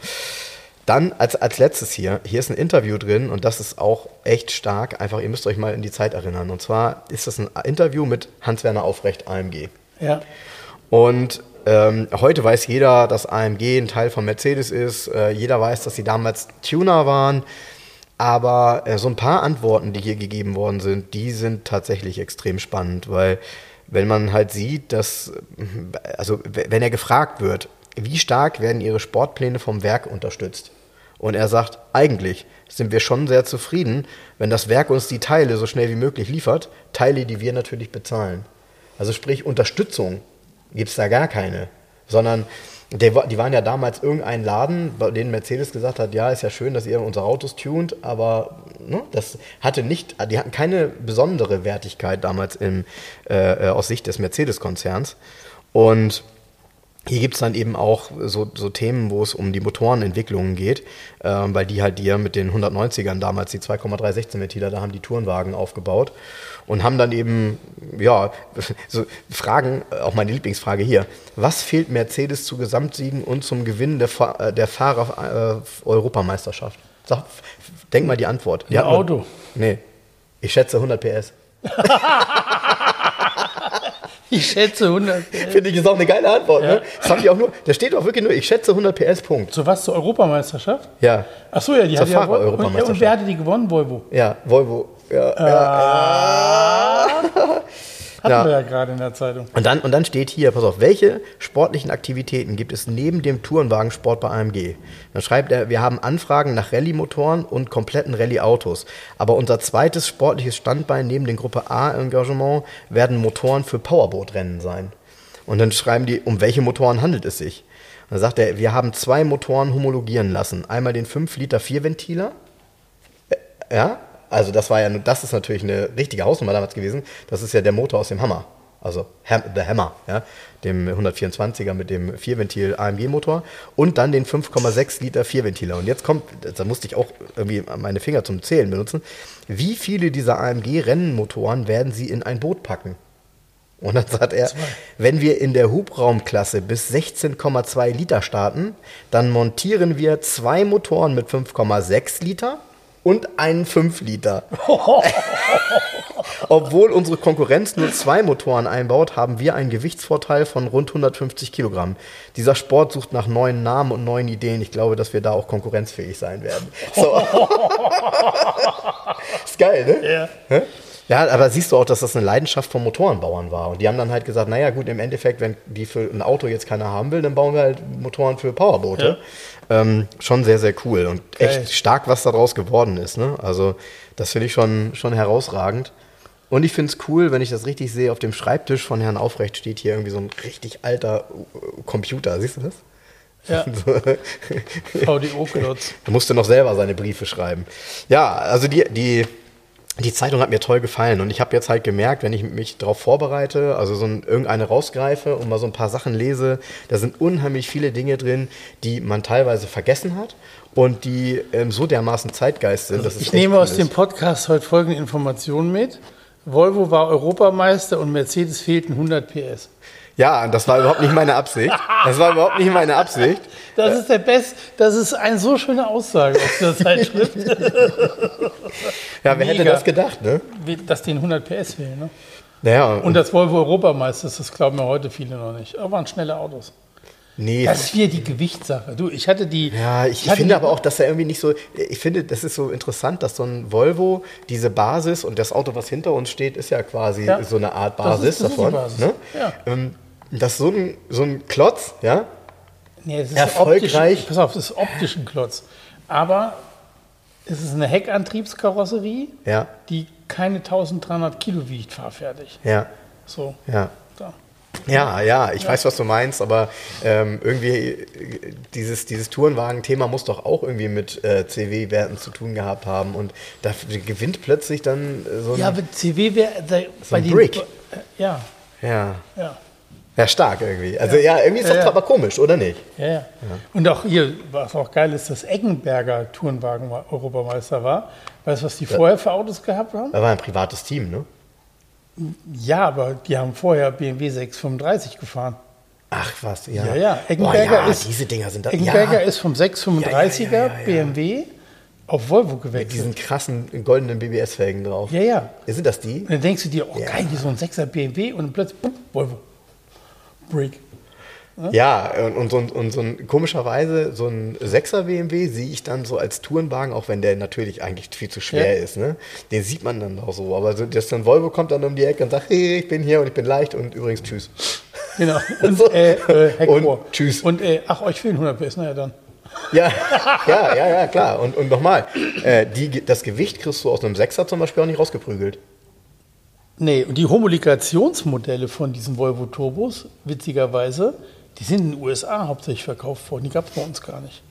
B: Dann als, als letztes hier, hier ist ein Interview drin und das ist auch echt stark. Einfach, ihr müsst euch mal in die Zeit erinnern. Und zwar ist das ein Interview mit Hans-Werner Aufrecht, AMG.
A: Ja.
B: Und ähm, heute weiß jeder, dass AMG ein Teil von Mercedes ist. Äh, jeder weiß, dass sie damals Tuner waren. Aber äh, so ein paar Antworten, die hier gegeben worden sind, die sind tatsächlich extrem spannend, weil wenn man halt sieht, dass, also wenn er gefragt wird, wie stark werden ihre Sportpläne vom Werk unterstützt? Und er sagt, eigentlich sind wir schon sehr zufrieden, wenn das Werk uns die Teile so schnell wie möglich liefert, Teile, die wir natürlich bezahlen. Also sprich, Unterstützung gibt es da gar keine, sondern die waren ja damals irgendein Laden, bei dem Mercedes gesagt hat, ja, ist ja schön, dass ihr unsere Autos tunt, aber ne, das hatte nicht, die hatten keine besondere Wertigkeit damals im, äh, äh, aus Sicht des Mercedes-Konzerns. Und hier gibt es dann eben auch so, so Themen, wo es um die Motorenentwicklungen geht, ähm, weil die halt ja mit den 190ern damals, die 2,316 Ventiler, da haben die Tourenwagen aufgebaut und haben dann eben, ja, so Fragen, auch meine Lieblingsfrage hier, was fehlt Mercedes zu Gesamtsiegen und zum Gewinn der, Fa äh, der Fahrer-Europameisterschaft? Sag, denk mal die Antwort. Die
A: Ein
B: nur-
A: Auto.
B: Nee, ich schätze 100 PS.
A: Ich schätze 100.
B: Finde ich, ist auch eine geile Antwort. Ne? Das haben die auch nur, da steht auch wirklich nur, ich schätze 100 PS, Punkt.
A: Zu was? Zur Europameistatt?
B: Ja,
A: Ach so, ja, die
B: Zur
A: hat ja Vol-
B: Fahrer-Europameisterschaft.
A: und, und wer hatte die gewonnen? Volvo.
B: ja, Volvo. Ja, ja,
A: Hatten
B: Ja.
A: wir ja gerade in der Zeitung.
B: Und dann, und dann steht hier, pass auf, welche sportlichen Aktivitäten gibt es neben dem Tourenwagensport bei AMG? Dann schreibt er, wir haben Anfragen nach Rallye-Motoren und kompletten Rallye-Autos. Aber unser zweites sportliches Standbein neben dem Gruppe A-Engagement werden Motoren für Powerboat-Rennen sein. Und dann schreiben die, um welche Motoren handelt es sich? Und dann sagt er, wir haben zwei Motoren homologieren lassen. Einmal den 5 Liter Vierventiler, äh, ja, also das war ja, das ist natürlich eine richtige Hausnummer damals gewesen. Das ist ja der Motor aus dem Hammer. Also The Hammer, ja, dem 124er mit dem Vierventil AMG-Motor und dann den 5,6 Liter Vierventiler. Und jetzt kommt, da musste ich auch irgendwie meine Finger zum Zählen benutzen. Wie viele dieser AMG-Rennmotoren werden Sie in ein Boot packen? Und dann sagt er, wenn wir in der Hubraumklasse bis 16,2 Liter starten, dann montieren wir zwei Motoren mit 5,6 Liter und einen 5 Liter. Obwohl unsere Konkurrenz nur zwei Motoren einbaut, haben wir einen Gewichtsvorteil von rund 150 Kilogramm. Dieser Sport sucht nach neuen Namen und neuen Ideen. Ich glaube, dass wir da auch konkurrenzfähig sein werden. So. ist geil, ne? Ja. Ja, aber siehst du auch, dass das eine Leidenschaft von Motorenbauern war. Und die haben dann halt gesagt, naja gut, im Endeffekt, wenn die für ein Auto jetzt keiner haben will, dann bauen wir halt Motoren für Powerboote. Ja. Ähm, schon sehr, sehr cool und Geil. echt stark, was daraus geworden ist. Ne? Also das finde ich schon, schon herausragend. Und ich finde es cool, wenn ich das richtig sehe, auf dem Schreibtisch von Herrn Aufrecht steht hier irgendwie so ein richtig alter äh, Computer. Siehst du das?
A: Ja. VDO-Klotz.
B: Er musste noch selber seine Briefe schreiben. Ja, also die, die die Zeitung hat mir toll gefallen und ich habe jetzt halt gemerkt, wenn ich mich darauf vorbereite, also so ein, irgendeine rausgreife und mal so ein paar Sachen lese, da sind unheimlich viele Dinge drin, die man teilweise vergessen hat und die ähm, so dermaßen Zeitgeist sind.
A: Also ich nehme aus ist. dem Podcast heute folgende Informationen mit. Volvo war Europameister und Mercedes fehlten 100 PS.
B: Ja, das war überhaupt nicht meine Absicht. Das war überhaupt nicht meine Absicht.
A: Das ist der Best, das ist eine so schöne Aussage aus der Zeitschrift.
B: ja, wer Mega. hätte das gedacht, ne?
A: Dass den 100 PS fehlen, ne?
B: Naja.
A: Und, und das Volvo Europameister ist, das glauben mir heute viele noch nicht. Aber waren schnelle Autos.
B: Nee.
A: Das ist wieder die Gewichtssache. Du, ich hatte die.
B: Ja, ich, ich finde aber auch, dass er irgendwie nicht so. Ich finde, das ist so interessant, dass so ein Volvo diese Basis und das Auto, was hinter uns steht, ist ja quasi ja. so eine Art Basis das ist, das davon. Basis. Ne? Ja. Ähm, dass so ein, so ein Klotz, ja,
A: nee, es ist erfolgreich. Pass auf, es ist optisch ein Klotz. Aber es ist eine Heckantriebskarosserie,
B: ja.
A: die keine 1300 Kilo wiegt, fahrfertig.
B: Ja.
A: So.
B: Ja. Da. Ja, ja, ich ja. weiß, was du meinst, aber ähm, irgendwie dieses, dieses Tourenwagen-Thema muss doch auch irgendwie mit äh, CW-Werten zu tun gehabt haben und da gewinnt plötzlich dann so
A: ein. Ja, mit CW-Werten.
B: So ein Brick.
A: Äh, ja.
B: Ja. Ja. Ja, stark irgendwie. Also ja, ja irgendwie ist das ja, aber komisch, oder nicht?
A: Ja, ja, Und auch hier, was auch geil ist, dass Eggenberger Tourenwagen Europameister war. Weißt du, was die vorher für Autos gehabt haben?
B: Da war ein privates Team, ne?
A: Ja, aber die haben vorher BMW 635 gefahren.
B: Ach was, ja.
A: Ja, ja. Eggenberger,
B: oh,
A: ist,
B: diese Dinger sind da,
A: Eggenberger ist vom 635er BMW auf Volvo gewechselt. Mit
B: diesen krassen goldenen BBS-Felgen drauf.
A: Ja, ja.
B: Sind das die?
A: Und dann denkst du dir, oh geil, hier so ein 6er BMW und plötzlich, bumm, Volvo. Brick.
B: Ja, und, und, so, und so ein, komischerweise, so ein 6er BMW sehe ich dann so als Tourenwagen, auch wenn der natürlich eigentlich viel zu schwer ja. ist. Ne? Den sieht man dann auch so. Aber so, dass dann Volvo kommt dann um die Ecke und sagt, hey, ich bin hier und ich bin leicht und übrigens tschüss.
A: Genau. Und, so. äh, äh,
B: und tschüss.
A: Und äh, ach, euch fehlen 100 PS, naja dann.
B: Ja, ja, ja, ja, klar. Und, und nochmal, äh, das Gewicht kriegst du aus einem 6er zum Beispiel auch nicht rausgeprügelt.
A: Nee, und die Homologationsmodelle von diesen Volvo Turbos, witzigerweise, die sind in den USA hauptsächlich verkauft worden. Die gab es bei uns gar nicht.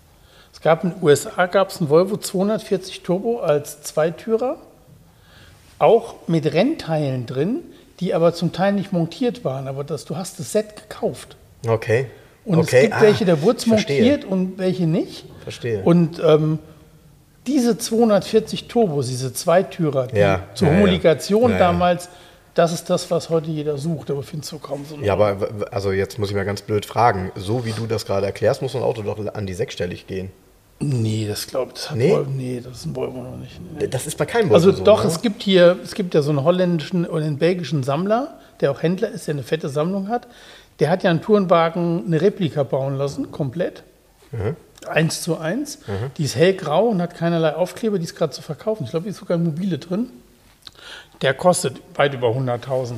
A: Es gab in den USA gab es einen Volvo 240 Turbo als Zweitürer, auch mit Rennteilen drin, die aber zum Teil nicht montiert waren. Aber das, du hast das Set gekauft.
B: Okay.
A: Und
B: okay.
A: es gibt ah, welche, da wurde es montiert und welche nicht.
B: Verstehe.
A: Und ähm, diese 240 Turbos, diese Zweitürer, die
B: ja,
A: zur
B: ja,
A: Homologation
B: ja.
A: damals, das ist das, was heute jeder sucht, aber findest du kaum so.
B: Ja, aber also jetzt muss ich mal ganz blöd fragen. So wie du das gerade erklärst, muss ein Auto doch an die sechsstellig gehen.
A: Nee, das glaube ich.
B: Nee?
A: Volvo, nee, das ist ein Volvo noch nicht. Nee.
B: Das ist bei keinem Volvo
A: Also
B: so,
A: doch,
B: ne?
A: es gibt hier, es gibt ja so einen holländischen oder einen belgischen Sammler, der auch Händler ist, der eine fette Sammlung hat. Der hat ja einen Tourenwagen eine Replika bauen lassen, komplett. Mhm. Eins zu eins. Mhm. Die ist hellgrau und hat keinerlei Aufkleber, die ist gerade zu verkaufen. Ich glaube, die ist sogar mobile drin. Der kostet weit über 100.000.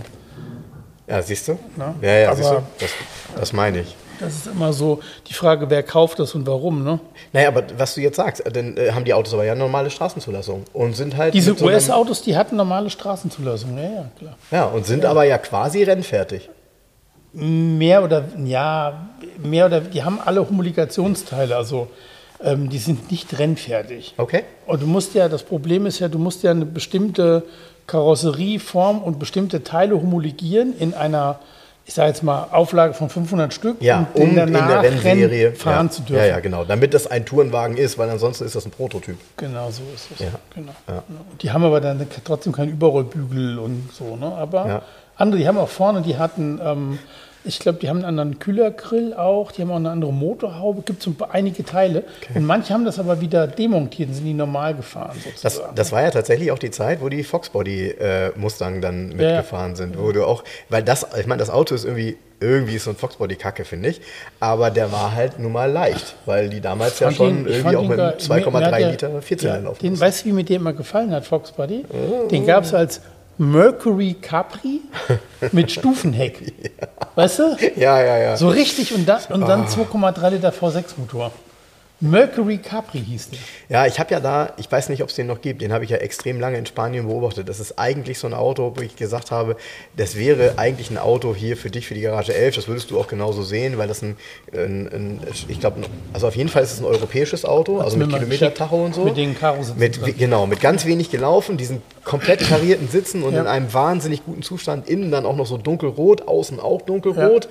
B: Ja, siehst du?
A: Na?
B: Ja, ja, siehst du? Das, das meine ich.
A: Das ist immer so die Frage, wer kauft das und warum, ne?
B: Naja, aber was du jetzt sagst, dann äh, haben die Autos aber ja normale Straßenzulassung und sind halt.
A: Diese so US-Autos, die hatten normale Straßenzulassung, ja, ja, klar.
B: Ja, und sind ja. aber ja quasi rennfertig.
A: Mehr oder, ja, mehr oder, die haben alle Homologationsteile. Also ähm, die sind nicht rennfertig.
B: Okay.
A: Und du musst ja, das Problem ist ja, du musst ja eine bestimmte Karosserieform und bestimmte Teile homologieren in einer, ich sage jetzt mal, Auflage von 500 Stück,
B: Ja, um in der Rennserie
A: fahren
B: ja,
A: zu dürfen.
B: Ja, ja, genau. Damit das ein Tourenwagen ist, weil ansonsten ist das ein Prototyp.
A: Genau, so ist es.
B: Ja.
A: Genau. Und Die haben aber dann trotzdem keinen Überrollbügel und so. Ne? Aber
B: Ja.
A: Andere, die haben auch vorne, die hatten, ähm, ich glaube, die haben einen anderen Kühlergrill auch, die haben auch eine andere Motorhaube, gibt so einige Teile. Und manche haben das aber wieder demontiert und sind die normal gefahren
B: Das, das war ja tatsächlich auch die Zeit, wo die Foxbody äh, Mustang dann
A: ja.
B: mitgefahren sind, wo du auch, weil das, ich meine, das Auto ist irgendwie, irgendwie ist so ein Foxbody Kacke, finde ich, aber der war halt nun mal leicht, weil die damals ja schon
A: ihn-
B: irgendwie auch mit
A: geil. Mir- mir hat
B: 2,3
A: der-
B: Liter Vierzylinder
A: ja,
B: laufen
A: den,
B: mussten.
A: Weißt du, wie mir der immer gefallen hat, Fox Buddy? Den gab es als Mercury Capri mit Stufenheck. Weißt du?
B: Ja, ja, ja.
A: So richtig und, dann und
B: Ah.
A: dann 2,3 Liter V6-Motor. Mercury Capri hieß der.
B: Ja, ich habe ja da, ich weiß nicht, ob es den noch gibt, den habe ich ja extrem lange in Spanien beobachtet. Das ist eigentlich so ein Auto, wo ich gesagt habe, das wäre eigentlich ein Auto hier für dich, für die Garage 11. Das würdest du auch genauso sehen, weil das ein, ein, ein ich glaube, also auf jeden Fall ist es ein europäisches Auto, also mit Kilometertacho und so.
A: Mit den Karo-Sitzen
B: Mit,
A: drin.
B: genau, mit ganz wenig gelaufen, diesen komplett karierten Sitzen und
A: Ja.
B: in einem wahnsinnig guten Zustand. Innen dann auch noch so dunkelrot, außen auch dunkelrot.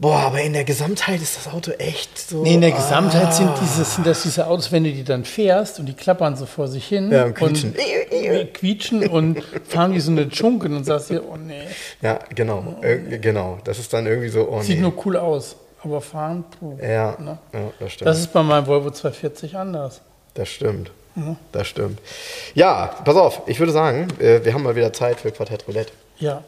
B: Boah, aber in der Gesamtheit ist das Auto echt so.
A: Nee, in der Gesamtheit
B: ah.
A: sind, dieses, sind das diese Autos, wenn du die dann fährst und die klappern so vor sich hin
B: Ja, und quietschen.
A: und quietschen und fahren wie so eine Tschunken und sagst dir, oh nee,
B: Ja, genau, äh, genau. Das ist dann irgendwie so. Oh,
A: sieht
B: nee.
A: nur cool aus, aber fahren, puh.
B: Ja,
A: Ne?
B: ja, das stimmt.
A: Das ist bei meinem Volvo 240 anders.
B: Das stimmt. Das stimmt. Ja, pass auf, ich würde sagen, äh, wir haben mal wieder Zeit für Quartett Roulette.
A: Ja,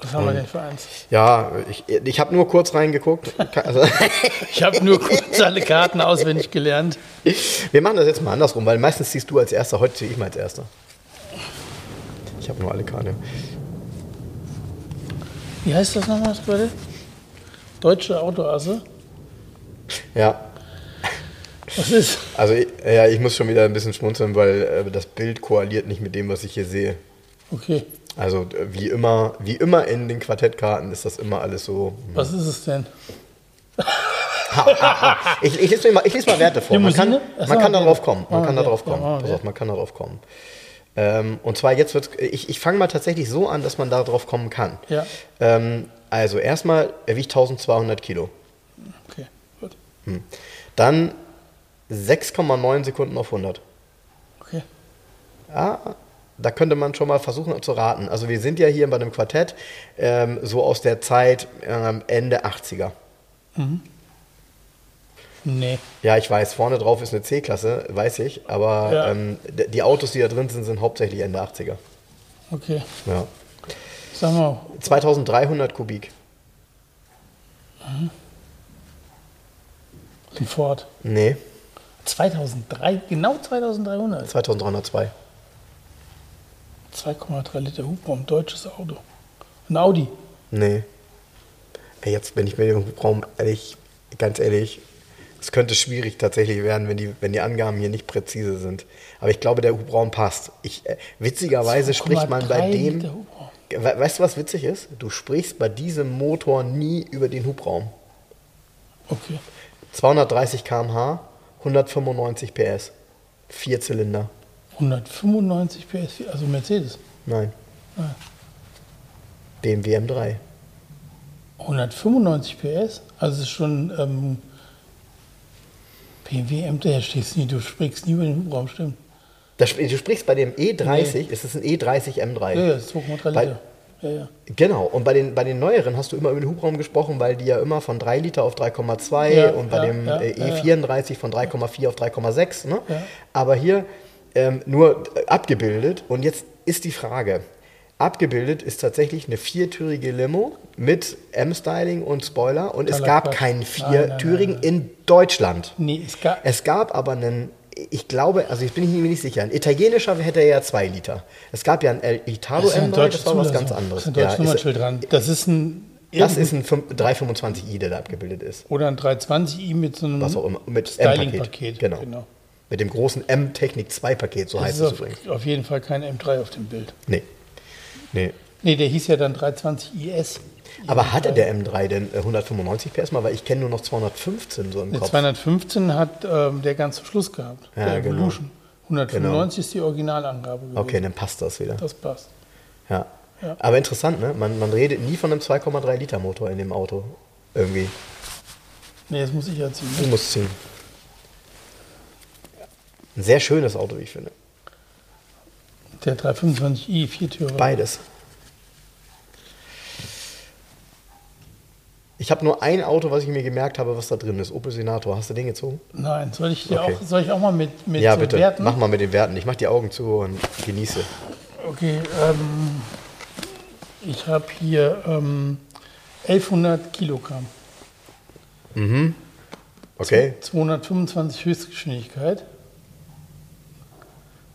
A: was haben wir denn für eins?
B: Ja, ich, ich habe nur kurz reingeguckt. Also,
A: Ich habe nur kurz alle Karten auswendig gelernt.
B: wir machen das jetzt mal andersrum, weil meistens ziehst du als Erster, heute ziehe ich mal als Erster. Ich habe nur alle Karten.
A: Wie heißt das nochmal, Leute? Deutsche Autoasse?
B: Ja,
A: Was ist?
B: also ich- ja, ich muss schon wieder ein bisschen schmunzeln, weil äh, das Bild koaliert nicht mit dem, was ich hier sehe.
A: Okay,
B: Also äh, wie immer, wie immer in den Quartettkarten ist das immer alles so.
A: was ist es denn?
B: Ich, ich, lese, mir mal, ich lese mal Werte vor. Man kann, man kann darauf kommen. Man
A: Machen
B: kann darauf kommen.
A: machen
B: Pass auf, man kann darauf kommen. Ähm, und zwar jetzt wird ich, ich fange mal tatsächlich so an, dass man darauf kommen kann.
A: Ja.
B: Ähm, also erstmal, er wiegt 1200 Kilo.
A: Okay, gut.
B: Dann 6,9 Sekunden auf 100.
A: Okay.
B: Ja, da könnte man schon mal versuchen zu raten. Also wir sind ja hier bei einem Quartett ähm, so aus der Zeit ähm, Ende 80er.
A: Nee.
B: Ja, ich weiß, vorne drauf ist eine C-Klasse, weiß ich, aber
A: Ja.
B: ähm, die Autos, die da drin sind, sind hauptsächlich Ende 80er.
A: Okay.
B: Ja.
A: Sag mal,
B: 2300 Kubik.
A: ein Ford.
B: Nee,
A: 2003, genau 2300.
B: 2302.
A: 2,3 Liter Hubraum, deutsches Auto. Ein Audi.
B: Nee. Ey, jetzt bin ich mir den Hubraum ehrlich, ganz ehrlich, es könnte schwierig tatsächlich werden, wenn die, wenn die Angaben hier nicht präzise sind. Aber ich glaube, der Hubraum passt. Ich, äh, witzigerweise spricht man bei
A: 2,3
B: dem. We weißt du, was witzig ist? Du sprichst bei diesem Motor nie über den Hubraum.
A: Okay.
B: 230 km/h, 195 PS. Vier Zylinder.
A: 195 PS, also Mercedes.
B: Nein.
A: Ah.
B: BMW M3.
A: 195 PS? Also es ist schon ähm, BMW M3, stehst nie, du sprichst nie über den Hubraum, stimmt.
B: Das, du sprichst bei dem E30, es ist ein E30 M3.
A: Ja, ja, das ist 2,3
B: Bei-
A: Liter. Ja, ja.
B: Genau, und bei den, bei den neueren hast du immer über den Hubraum gesprochen, weil die ja immer von 3 Liter auf 3,2
A: Ja,
B: und bei dem äh,
A: ja,
B: E34 von 3,4 auf 3,6. Ne? Aber hier ähm, nur äh, abgebildet. Und jetzt ist die Frage: Abgebildet ist tatsächlich eine viertürige Limo mit M-Styling und Spoiler. Und es
A: Totaler
B: gab
A: Quatsch.
B: keinen
A: Nein, nein, nein,
B: viertürigen
A: nein.
B: in Deutschland.
A: Nee, es gab,
B: Es gab aber einen, ich glaube, also ich bin mir nicht sicher, ein italienischer hätte ja zwei Liter. Es gab ja ein El Italo
A: das ist eine
B: M3,
A: deutsche
B: das war was ganz anderes.
A: Das ist ein
B: Ja,
A: deutsches
B: ist,
A: Nummernschild dran. Das ist ein,
B: das ist ein 5 325i, der da abgebildet ist.
A: oder ein 320i mit so einem
B: Was auch immer. Mit
A: Styling-Paket.
B: M-Paket. Genau. Mit dem großen M-Technik 2-Paket, so
A: Das
B: heißt es übrigens.
A: auf jeden Fall kein M3 auf dem Bild.
B: Nee. Nee.
A: Nee, der hieß ja dann 320 IS.
B: Aber hatte der M3 denn äh, 195 PS mal? Weil ich kenne nur noch 215 so im
A: Der
B: Kopf.
A: 215 hat ähm, der ganz zum Schluss gehabt.
B: Ja,
A: der
B: genau.
A: Evolution. 195 ist die Originalangabe gewesen.
B: Okay, dann passt das wieder.
A: Das passt.
B: Ja.
A: Ja.
B: Aber interessant, ne? Man, man redet nie von einem 2,3 Liter Motor in dem Auto. Irgendwie.
A: Nee, das muss ich ja ziehen.
B: Du musst ziehen. Ein sehr schönes Auto, wie ich finde.
A: Der 325i, Viertürer.
B: Beides. Ich habe nur ein Auto, was ich mir gemerkt habe, was da drin ist. Opel Senator. Hast du den gezogen?
A: Nein, soll ich, dir
B: Okay.
A: auch, soll ich auch mal mit, mit
B: ja,
A: äh,
B: bitte.
A: Werten?
B: Mach mal mit den Werten. Ich mach die Augen zu und genieße.
A: Okay, ähm, ich habe hier ähm, 1100 Kilogramm.
B: Okay?
A: 225 Höchstgeschwindigkeit.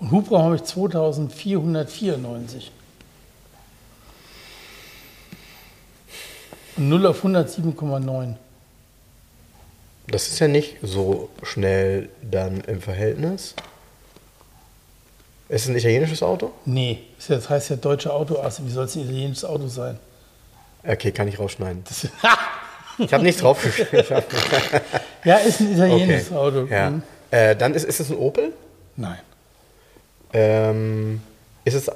A: Und Hubraum habe ich 2494. Und 0 auf 100 7,9.
B: Das ist ja nicht so schnell dann im Verhältnis. Ist es ein italienisches Auto?
A: Nee, das heißt ja deutsche Autoasse. Wie soll es ein italienisches Auto sein?
B: Okay, kann ich rausschneiden. Ich habe nichts draufgeschrieben.
A: ja, ist ein italienisches
B: Okay.
A: Auto.
B: Ja.
A: Hm.
B: Äh, dann ist, ist es ein Opel?
A: Nein.
B: Ähm, ist es.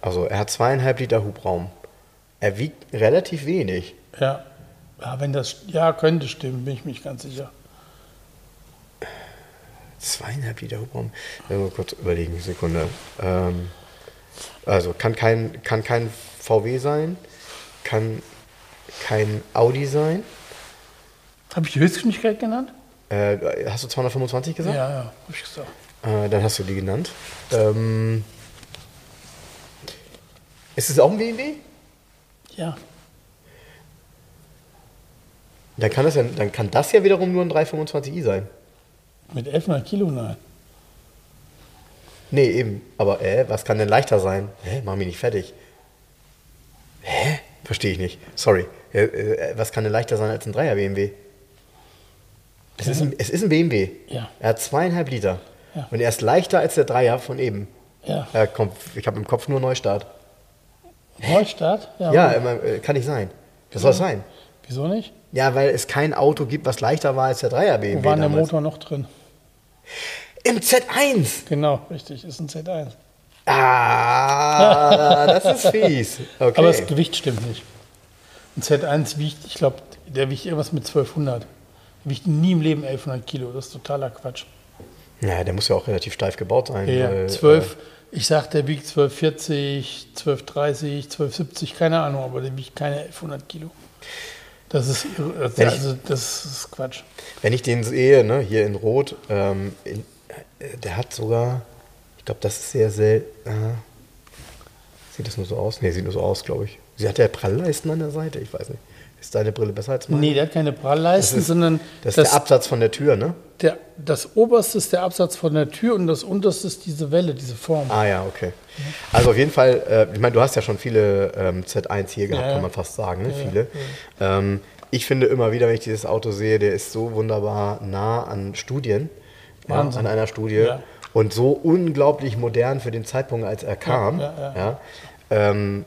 B: Also, er hat zweieinhalb Liter Hubraum. Er wiegt relativ wenig.
A: Ja. ja, wenn das ja könnte stimmen, bin ich mich ganz sicher.
B: Zweieinhalb Liter Hubraum. Mal kurz überlegen, Sekunde. Ähm, also, kann kein, kann kein VW sein, kann kein Audi sein.
A: Habe ich die Höchstgeschwindigkeit genannt?
B: Äh, hast du 225 gesagt?
A: Ja, ja, habe ich gesagt.
B: Äh, dann hast du die genannt. Ähm, ist es auch ein BMW?
A: Ja.
B: Dann kann, das ja, dann kann das ja wiederum nur ein 325i sein.
A: Mit 1100 Kilo, nein.
B: Nee, eben. Aber äh, was kann denn leichter sein? Hä? Mach mich nicht fertig. Hä? Verstehe ich nicht. Sorry. Äh, äh, was kann denn leichter sein als ein 3er BMW? Es ist ein, es ist ein BMW.
A: Ja.
B: Er hat zweieinhalb Liter.
A: Ja.
B: Und er ist leichter als der 3er von eben.
A: Ja.
B: Äh, komm, ich habe im Kopf nur Neustart.
A: Neustart? Ja.
B: Ja, immer, äh, kann nicht sein. Das soll sein.
A: Wieso nicht?
B: Ja, weil es kein Auto gibt, was leichter war als der 3er BMW.
A: Wo war denn der
B: damals.
A: Motor noch drin?
B: Im Z1.
A: Genau, richtig, ist ein Z1.
B: Ah, das ist fies. Okay.
A: Aber das Gewicht stimmt nicht. Ein Z1 wiegt, ich glaube, der wiegt irgendwas mit 1200. Der wiegt nie im Leben 1100 Kilo. Das ist totaler Quatsch.
B: Ja, der muss ja auch relativ steif gebaut sein.
A: Ja,
B: weil,
A: 12, ich sag, der wiegt 1240, 1230, 1270, keine Ahnung, aber der wiegt keine 1100 Kilo. Das ist, das,
B: Wenn ich-
A: also, das ist Quatsch.
B: Äh, wenn ich den sehe, ne, hier in Rot, ähm, in, äh, der hat sogar, ich glaube, das ist sehr selten. Äh, sieht das nur so aus? Nee, sieht nur so aus, glaube ich. Sie hat ja Prallleisten an der Seite, ich weiß nicht. Ist deine Brille besser als meine?
A: Nee, der hat keine Prallleisten,
B: Das ist-
A: sondern
B: Das ist
A: das,
B: der Absatz von der Tür, ne?
A: der, das oberste ist der Absatz von der Tür und das unterste ist diese Welle, diese Form.
B: Ah ja, okay. Also auf jeden Fall, äh, ich meine, du hast ja schon viele ähm, Z1 hier gehabt,
A: Ja, ja.
B: kann man fast sagen, ne? viele. Ähm, ich finde immer wieder, wenn ich dieses Auto sehe, der ist so wunderbar nah an Studien, ja,
A: Wahnsinn.
B: an einer Studie
A: Ja.
B: und so unglaublich modern für den Zeitpunkt, als er kam.
A: ja, ja.
B: ja. Ähm,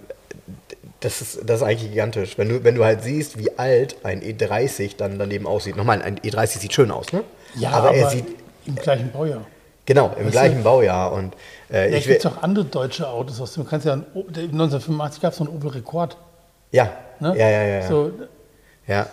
B: das ist, das ist eigentlich gigantisch. Wenn du, wenn du halt siehst, wie alt ein E30 dann daneben aussieht. Nochmal, ein E30 sieht schön aus, ne?
A: Ja,
B: aber, er sieht,
A: im gleichen Baujahr.
B: genau, im
A: Weißt
B: gleichen
A: du?
B: Baujahr. Und äh,
A: Ja,
B: ich
A: gibt auch andere deutsche Autos aus dem. Du kannst ja, ein O- der- 1985 gab es so einen Opel Rekord.
B: ja,
A: Ne?
B: ja, ja, ja. ja.
A: So,
B: ja.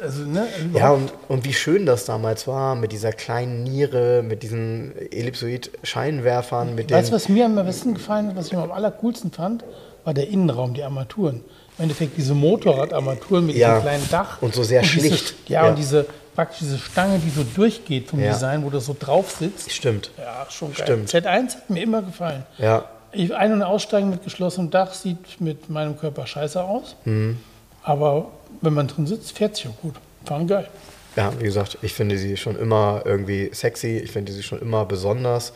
A: also, ne,
B: Ja, und, und wie schön das damals war, mit dieser kleinen Niere, mit diesen Ellipsoid-Scheinwerfern, mit.
A: Weißt du, was mir am besten gefallen hat, was ich am allercoolsten fand, war der Innenraum, die Armaturen. Im Endeffekt diese Motorradarmaturen mit
B: Ja.
A: diesem kleinen Dach.
B: Und so sehr
A: diese,
B: schlicht.
A: Ja,
B: Ja.
A: und diese praktisch diese Stange, die so durchgeht vom
B: Ja.
A: Design, wo das so drauf sitzt.
B: Stimmt.
A: Ja, schon geil.
B: Stimmt.
A: Z1 hat mir immer gefallen.
B: Ja.
A: Ich, ein- und aussteigen mit geschlossenem Dach sieht mit meinem Körper scheiße aus.
B: Mhm.
A: Aber wenn man drin sitzt, fährt sich auch gut. Fahren geil.
B: Ja, wie gesagt, ich finde sie schon immer irgendwie sexy, ich finde sie schon immer besonders.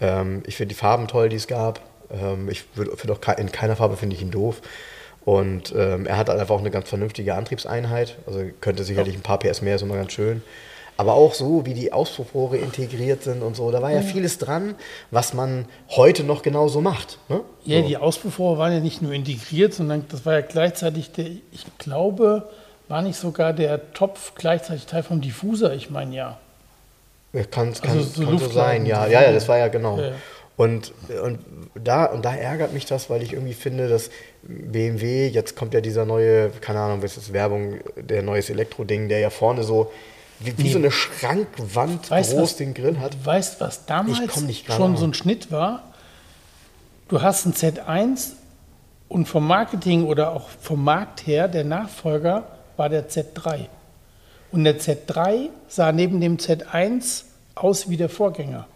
B: Ähm, ich finde die Farben toll, die es gab. Ähm, ich würde find auch in keiner Farbe finde ich ihn doof. Und ähm, er hat halt einfach auch eine ganz vernünftige Antriebseinheit. Also könnte sicherlich ein paar PS mehr, ist immer ganz schön. aber auch so, wie die Auspuffrohre integriert sind und so. Da war ja vieles dran, was man heute noch genauso macht. Ne?
A: Ja,
B: so.
A: die Auspuffrohre waren ja nicht nur integriert, sondern das war ja gleichzeitig der, ich glaube, war nicht sogar der Topf gleichzeitig Teil vom Diffuser, ich meine ja.
B: Ja, Kann, kann,
A: Also so
B: kann so sein, ja. Ja, ja, das war ja genau.
A: Ja.
B: Und, und, da, und da ärgert mich das, weil ich irgendwie finde, dass BMW, jetzt kommt ja dieser neue, keine Ahnung, was ist Werbung, der neues Elektro-Ding, der ja vorne so wie, wie so eine Schrankwand
A: Weißt
B: groß
A: was-
B: den Grill hat.
A: Du weißt, was damals schon
B: auf.
A: so ein Schnitt war? Du hast ein Z1 und vom Marketing oder auch vom Markt her, der Nachfolger war der Z3. Und der Z3 sah neben dem Z1 aus wie der Vorgänger.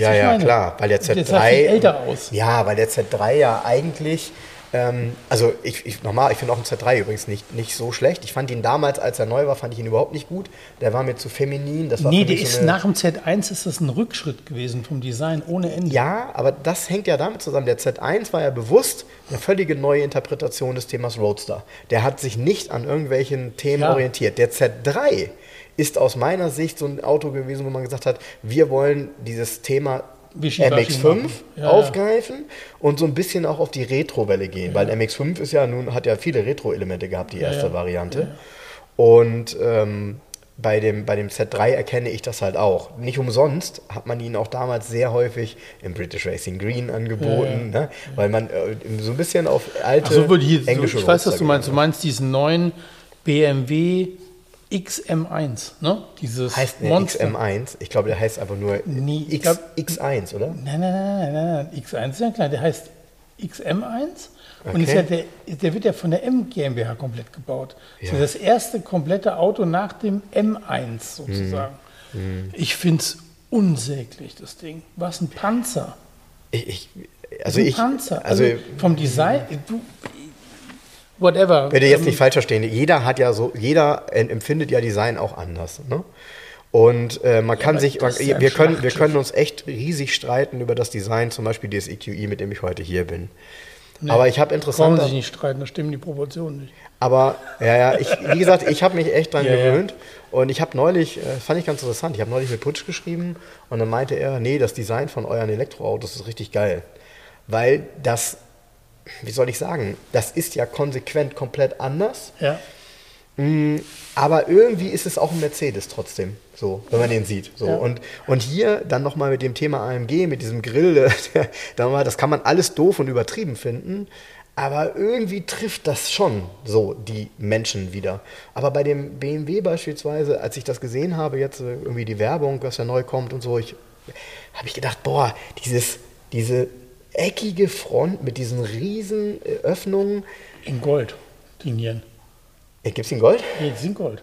B: Ja, ja, klar, weil der
A: Der
B: Z3
A: sah viel älter aus.
B: Ja, weil der Z3 ja eigentlich, ähm, also ich, ich nochmal, ich finde auch einen Z3 übrigens nicht, nicht so schlecht. Ich fand ihn damals, als er neu war, fand ich ihn überhaupt nicht gut. Der war mir zu feminin. Das war
A: Nee, der ist
B: so eine,
A: nach dem Z1 ist das ein Rückschritt gewesen vom Design ohne Ende.
B: Ja, aber das hängt ja damit zusammen. Der Z1 war ja bewusst eine völlige neue Interpretation des Themas Roadster. Der hat sich nicht an irgendwelchen Themen
A: Ja.
B: orientiert. Der Z3 ist aus meiner Sicht so ein Auto gewesen, wo man gesagt hat, wir wollen dieses Thema MX5
A: machen. Ja, ja.
B: aufgreifen und so ein bisschen auch auf die Retro-Welle gehen, weil MX5 ist ja nun, hat ja viele Retro-Elemente gehabt, die erste
A: ja.
B: Variante. Und ähm, bei, dem, bei dem Z3 erkenne ich das halt auch. Nicht umsonst hat man ihn auch damals sehr häufig im British Racing Green angeboten, Ne? weil man äh, so ein bisschen auf alte
A: Ach so, wird hier, so, ich weiß, was du meinst. Du meinst diesen neuen BMW XM1, ne? Dieses.
B: Heißt ne,
A: Monster.
B: XM1, ich glaube, der heißt einfach nur
A: Nee,
B: X,
A: glaub-
B: X1, oder?
A: Nein, nein, nein, nein, nein, nein. X1 ist ja klein. Der heißt XM1 und ist
B: Okay.
A: ja der, der wird ja von der M GmbH komplett gebaut. Das
B: Ja.
A: ist das erste komplette Auto nach dem M1 sozusagen.
B: Mhm.
A: Ich finde es unsäglich, das Ding. Was ein Panzer.
B: Ich, ich, also
A: ein
B: ich,
A: Panzer.
B: also,
A: Also, vom Design, du, whatever.
B: Bitte jetzt
A: Ähm,
B: nicht falsch verstehen. Jeder hat ja so, jeder empfindet ja Design auch anders. Ne? Und äh, man kann
A: aber
B: sich, man,
A: das ja
B: wir, können, wir können uns echt riesig streiten über das Design, zum Beispiel des EQI, mit dem ich heute hier bin.
A: Nee,
B: aber ich habe interessant.
A: sich nicht streiten, da stimmen die Proportionen nicht.
B: Aber ja, ja, ich, wie gesagt, ich habe mich echt dran
A: Ja, ja.
B: gewöhnt. Und ich habe neulich, äh, fand ich ganz interessant, ich habe neulich mit Putsch geschrieben und dann meinte er, nee, das Design von euren Elektroautos ist richtig geil. Weil das, wie soll ich sagen, das ist ja konsequent komplett anders.
A: Ja.
B: Mm, Aber irgendwie ist es auch ein Mercedes trotzdem, so, wenn man den sieht. So.
A: Ja.
B: Und, und hier dann nochmal mit dem Thema AMG, mit diesem Grill, der, das kann man alles doof und übertrieben finden, aber irgendwie trifft das schon so die Menschen wieder. Aber bei dem BMW beispielsweise, als ich das gesehen habe, jetzt äh, irgendwie die Werbung, was ja neu kommt und so, ich habe ich gedacht, boah, dieses, diese eckige Front mit diesen riesen äh, Öffnungen,
A: In Gold, die Nieren.
B: äh, gibt's in Gold?
A: Nee, die sind Gold.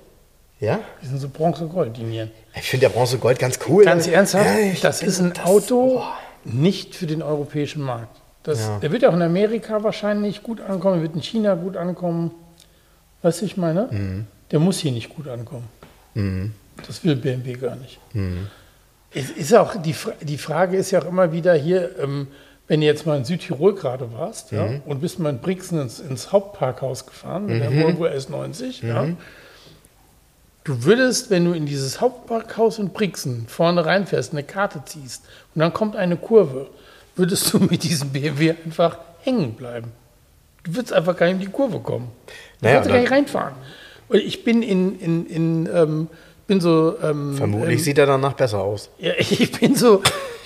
B: Ja?
A: Die sind so Bronze-Gold, die Nieren.
B: Ich finde der Bronze Gold ganz cool.
A: Ganz ernsthaft,
B: Ja,
A: das ist ein
B: das-
A: Auto
B: boah.
A: nicht für den europäischen Markt. Das,
B: Ja.
A: Der wird auch in Amerika wahrscheinlich gut ankommen, wird in China gut ankommen. Weißt du, ich meine?
B: Mhm.
A: Der muss hier nicht gut ankommen. Das will BMW gar nicht.
B: Mhm.
A: Es ist auch, die, die Frage ist ja auch immer wieder hier, ähm, wenn du jetzt mal in Südtirol gerade warst ja,
B: Mhm.
A: und bist mal in Brixen ins, ins Hauptparkhaus gefahren mit der Volvo S90, ja,
B: Mhm.
A: Du würdest, wenn du in dieses Hauptparkhaus in Brixen vorne reinfährst, eine Karte ziehst und dann kommt eine Kurve, würdest du mit diesem BMW einfach hängen bleiben. Du würdest einfach gar nicht in die Kurve kommen. Du
B: Naja,
A: würdest gar nicht reinfahren. Und ich bin in, in, in ähm, bin so. Ähm,
B: Vermutlich
A: ähm,
B: sieht er danach besser aus.
A: ja, ich bin so,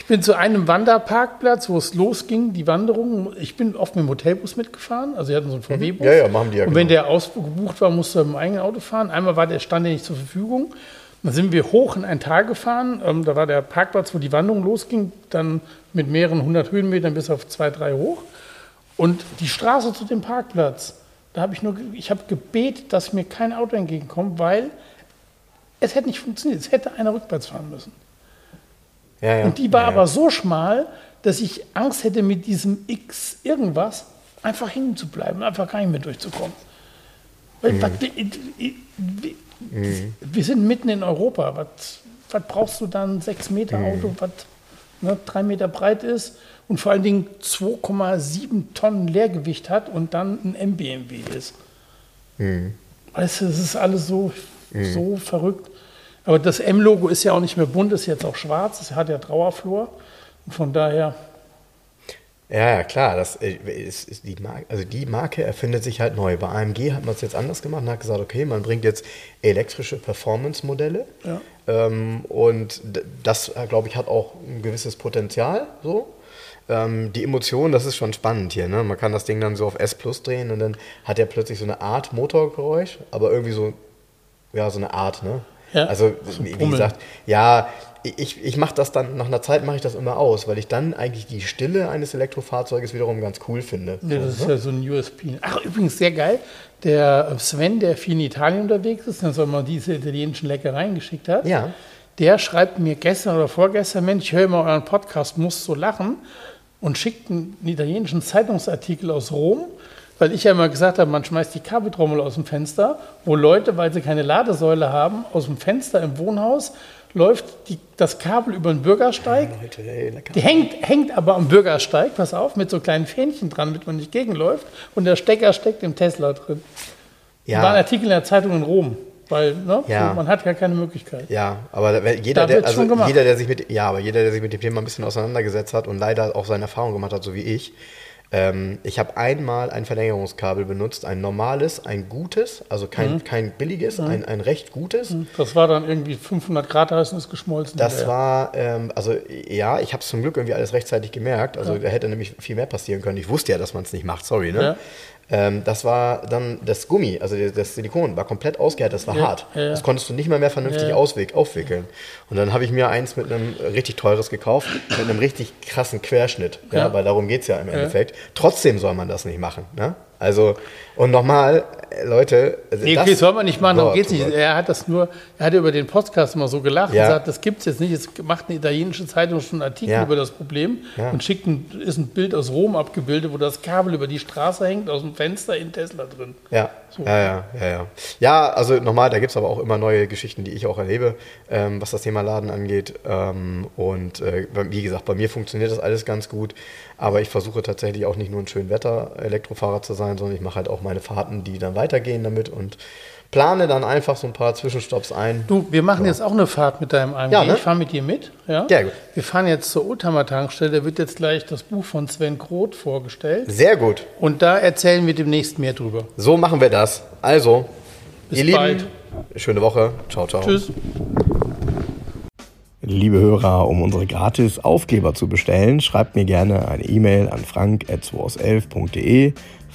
A: bin zu einem Wanderparkplatz, wo es losging, die Wanderung. Ich bin oft mit dem Hotelbus mitgefahren, also wir hatten so einen VW-Bus.
B: Ja, ja, machen die ja
A: Und wenn
B: genau.
A: der ausgebucht war, musste er im eigenen Auto fahren. Einmal war der stand der nicht zur Verfügung. Dann sind wir hoch in ein Tal gefahren. Ähm, da war der Parkplatz, wo die Wanderung losging, dann mit mehreren hundert Höhenmetern bis auf zwei, drei hoch. Und die Straße zu dem Parkplatz, da habe ich nur, ich habe gebetet, dass mir kein Auto entgegenkommt, weil es hätte nicht funktioniert. Es hätte einer rückwärts fahren müssen.
B: Ja, ja.
A: Und die war
B: ja,
A: aber so schmal, dass ich Angst hätte, mit diesem X irgendwas einfach hängen zu bleiben, einfach gar nicht mehr durchzukommen. Weil,
B: Mhm.
A: was, wir, wir, wir sind mitten in Europa. Was, was brauchst du dann? 6 Meter
B: Mhm.
A: Auto, was ne, 3 Meter breit ist und vor allen Dingen 2,7 Tonnen Leergewicht hat und dann ein MBMW ist.
B: Mhm.
A: Weißt du, das ist alles so, so verrückt. Aber das M-Logo ist ja auch nicht mehr bunt, ist jetzt auch schwarz, es hat ja Trauerflor. Und von daher.
B: Ja, ja, klar. Das äh, ist, ist die, Marke, also die Marke erfindet sich halt neu. Bei AMG hat man es jetzt anders gemacht und hat gesagt, okay, man bringt jetzt elektrische Performance-Modelle.
A: Ja.
B: Ähm, und das, äh, glaube ich, hat auch ein gewisses Potenzial. So. Ähm, die Emotion, das ist schon spannend hier. Ne? Man kann das Ding dann so auf S Plus drehen und dann hat er plötzlich so eine Art Motorgeräusch, aber irgendwie so, ja, so eine Art, ne?
A: Ja,
B: also,
A: so
B: wie,
A: Brummeln.
B: gesagt, ja, ich, ich mache das dann, nach einer Zeit mache ich das immer aus, weil ich dann eigentlich die Stille eines Elektrofahrzeuges wiederum ganz cool finde.
A: Ja, das
B: so,
A: ist
B: ne?
A: ja so ein USP. Ach, übrigens sehr geil. Der Sven, der viel in Italien unterwegs ist, der soll mal diese italienischen Leckereien geschickt hat,
B: Ja.
A: der schreibt mir gestern oder vorgestern, Mensch, ich höre immer euren Podcast, muss so lachen und schickt einen italienischen Zeitungsartikel aus Rom, weil ich ja immer gesagt habe, man schmeißt die Kabeltrommel aus dem Fenster, wo Leute, weil sie keine Ladesäule haben, aus dem Fenster im Wohnhaus läuft die, das Kabel über den Bürgersteig
B: Leute, ey,
A: die hängt, hängt aber am Bürgersteig, pass auf, mit so kleinen Fähnchen dran, damit man nicht gegenläuft. Und der Stecker steckt im Tesla drin.
B: Ja.
A: War ein Artikel in der Zeitung in Rom. Weil ne,
B: Ja.
A: man hat ja keine Möglichkeit.
B: Ja, aber jeder, der, also jeder, der sich mit, ja, aber jeder, der sich mit dem Thema ein bisschen auseinandergesetzt hat und leider auch seine Erfahrung gemacht hat, so wie ich, ähm, ich habe einmal ein Verlängerungskabel benutzt, ein normales, ein gutes, also kein,
A: Mhm.
B: kein billiges, ein, ein recht gutes.
A: Das war dann irgendwie 500 Grad heiß und ist geschmolzen.
B: Das
A: Ja.
B: war, ähm, also ja, ich habe es zum Glück irgendwie alles rechtzeitig gemerkt. Also da hätte nämlich viel mehr passieren können. Ich wusste ja, dass man es nicht macht, sorry. Ne?
A: Ja.
B: Ähm, das war dann das Gummi, also das Silikon war komplett ausgehärtet, das war
A: Ja,
B: hart.
A: ja.
B: Das konntest du nicht mal mehr vernünftig
A: Ja,
B: aufwickeln. Und dann habe ich mir eins mit einem richtig teures gekauft, mit einem richtig krassen Querschnitt. Ja,
A: Ja.
B: weil darum geht es ja im Endeffekt. Trotzdem soll man das nicht machen. Ne? Also, und nochmal, äh, Leute. also
A: Nee, okay,
B: das-
A: soll man nicht machen, darum geht's
B: oh
A: nicht. Er hat das nur, er hat über den Podcast immer so gelacht
B: Ja.
A: und sagt, das gibt's jetzt nicht. Es macht eine italienische Zeitung schon einen Artikel
B: Ja.
A: über das Problem
B: Ja.
A: und schickt ein, ist ein Bild aus Rom abgebildet, wo das Kabel über die Straße hängt, aus dem Fenster in Tesla drin.
B: Ja, ja, ja, ja, ja. Ja, also nochmal, da gibt es aber auch immer neue Geschichten, die ich auch erlebe, ähm, was das Thema Laden angeht. Ähm, und äh, wie gesagt, bei mir funktioniert das alles ganz gut. Aber ich versuche tatsächlich auch nicht nur ein schön Wetter-Elektrofahrer zu sein, sondern ich mache halt auch meine Fahrten, die dann weitergehen damit und plane dann einfach so ein paar Zwischenstopps ein.
A: Du, wir machen jetzt auch eine Fahrt mit deinem AMG.
B: Ja, ne?
A: Ich fahre mit dir mit. Ja?
B: Ja, gut.
A: Wir fahren jetzt zur Oldtimer-Tankstelle. Da wird jetzt gleich das Buch von Sven Groth vorgestellt.
B: Sehr gut.
A: Und da erzählen wir demnächst mehr drüber.
B: So machen wir das. Also,
A: Bis
B: ihr Lieben,
A: bald.
B: schöne Woche. Ciao, ciao.
A: Tschüss.
B: Liebe Hörer, um unsere gratis Aufkleber zu bestellen, schreibt mir gerne eine E-Mail an frank.211.de,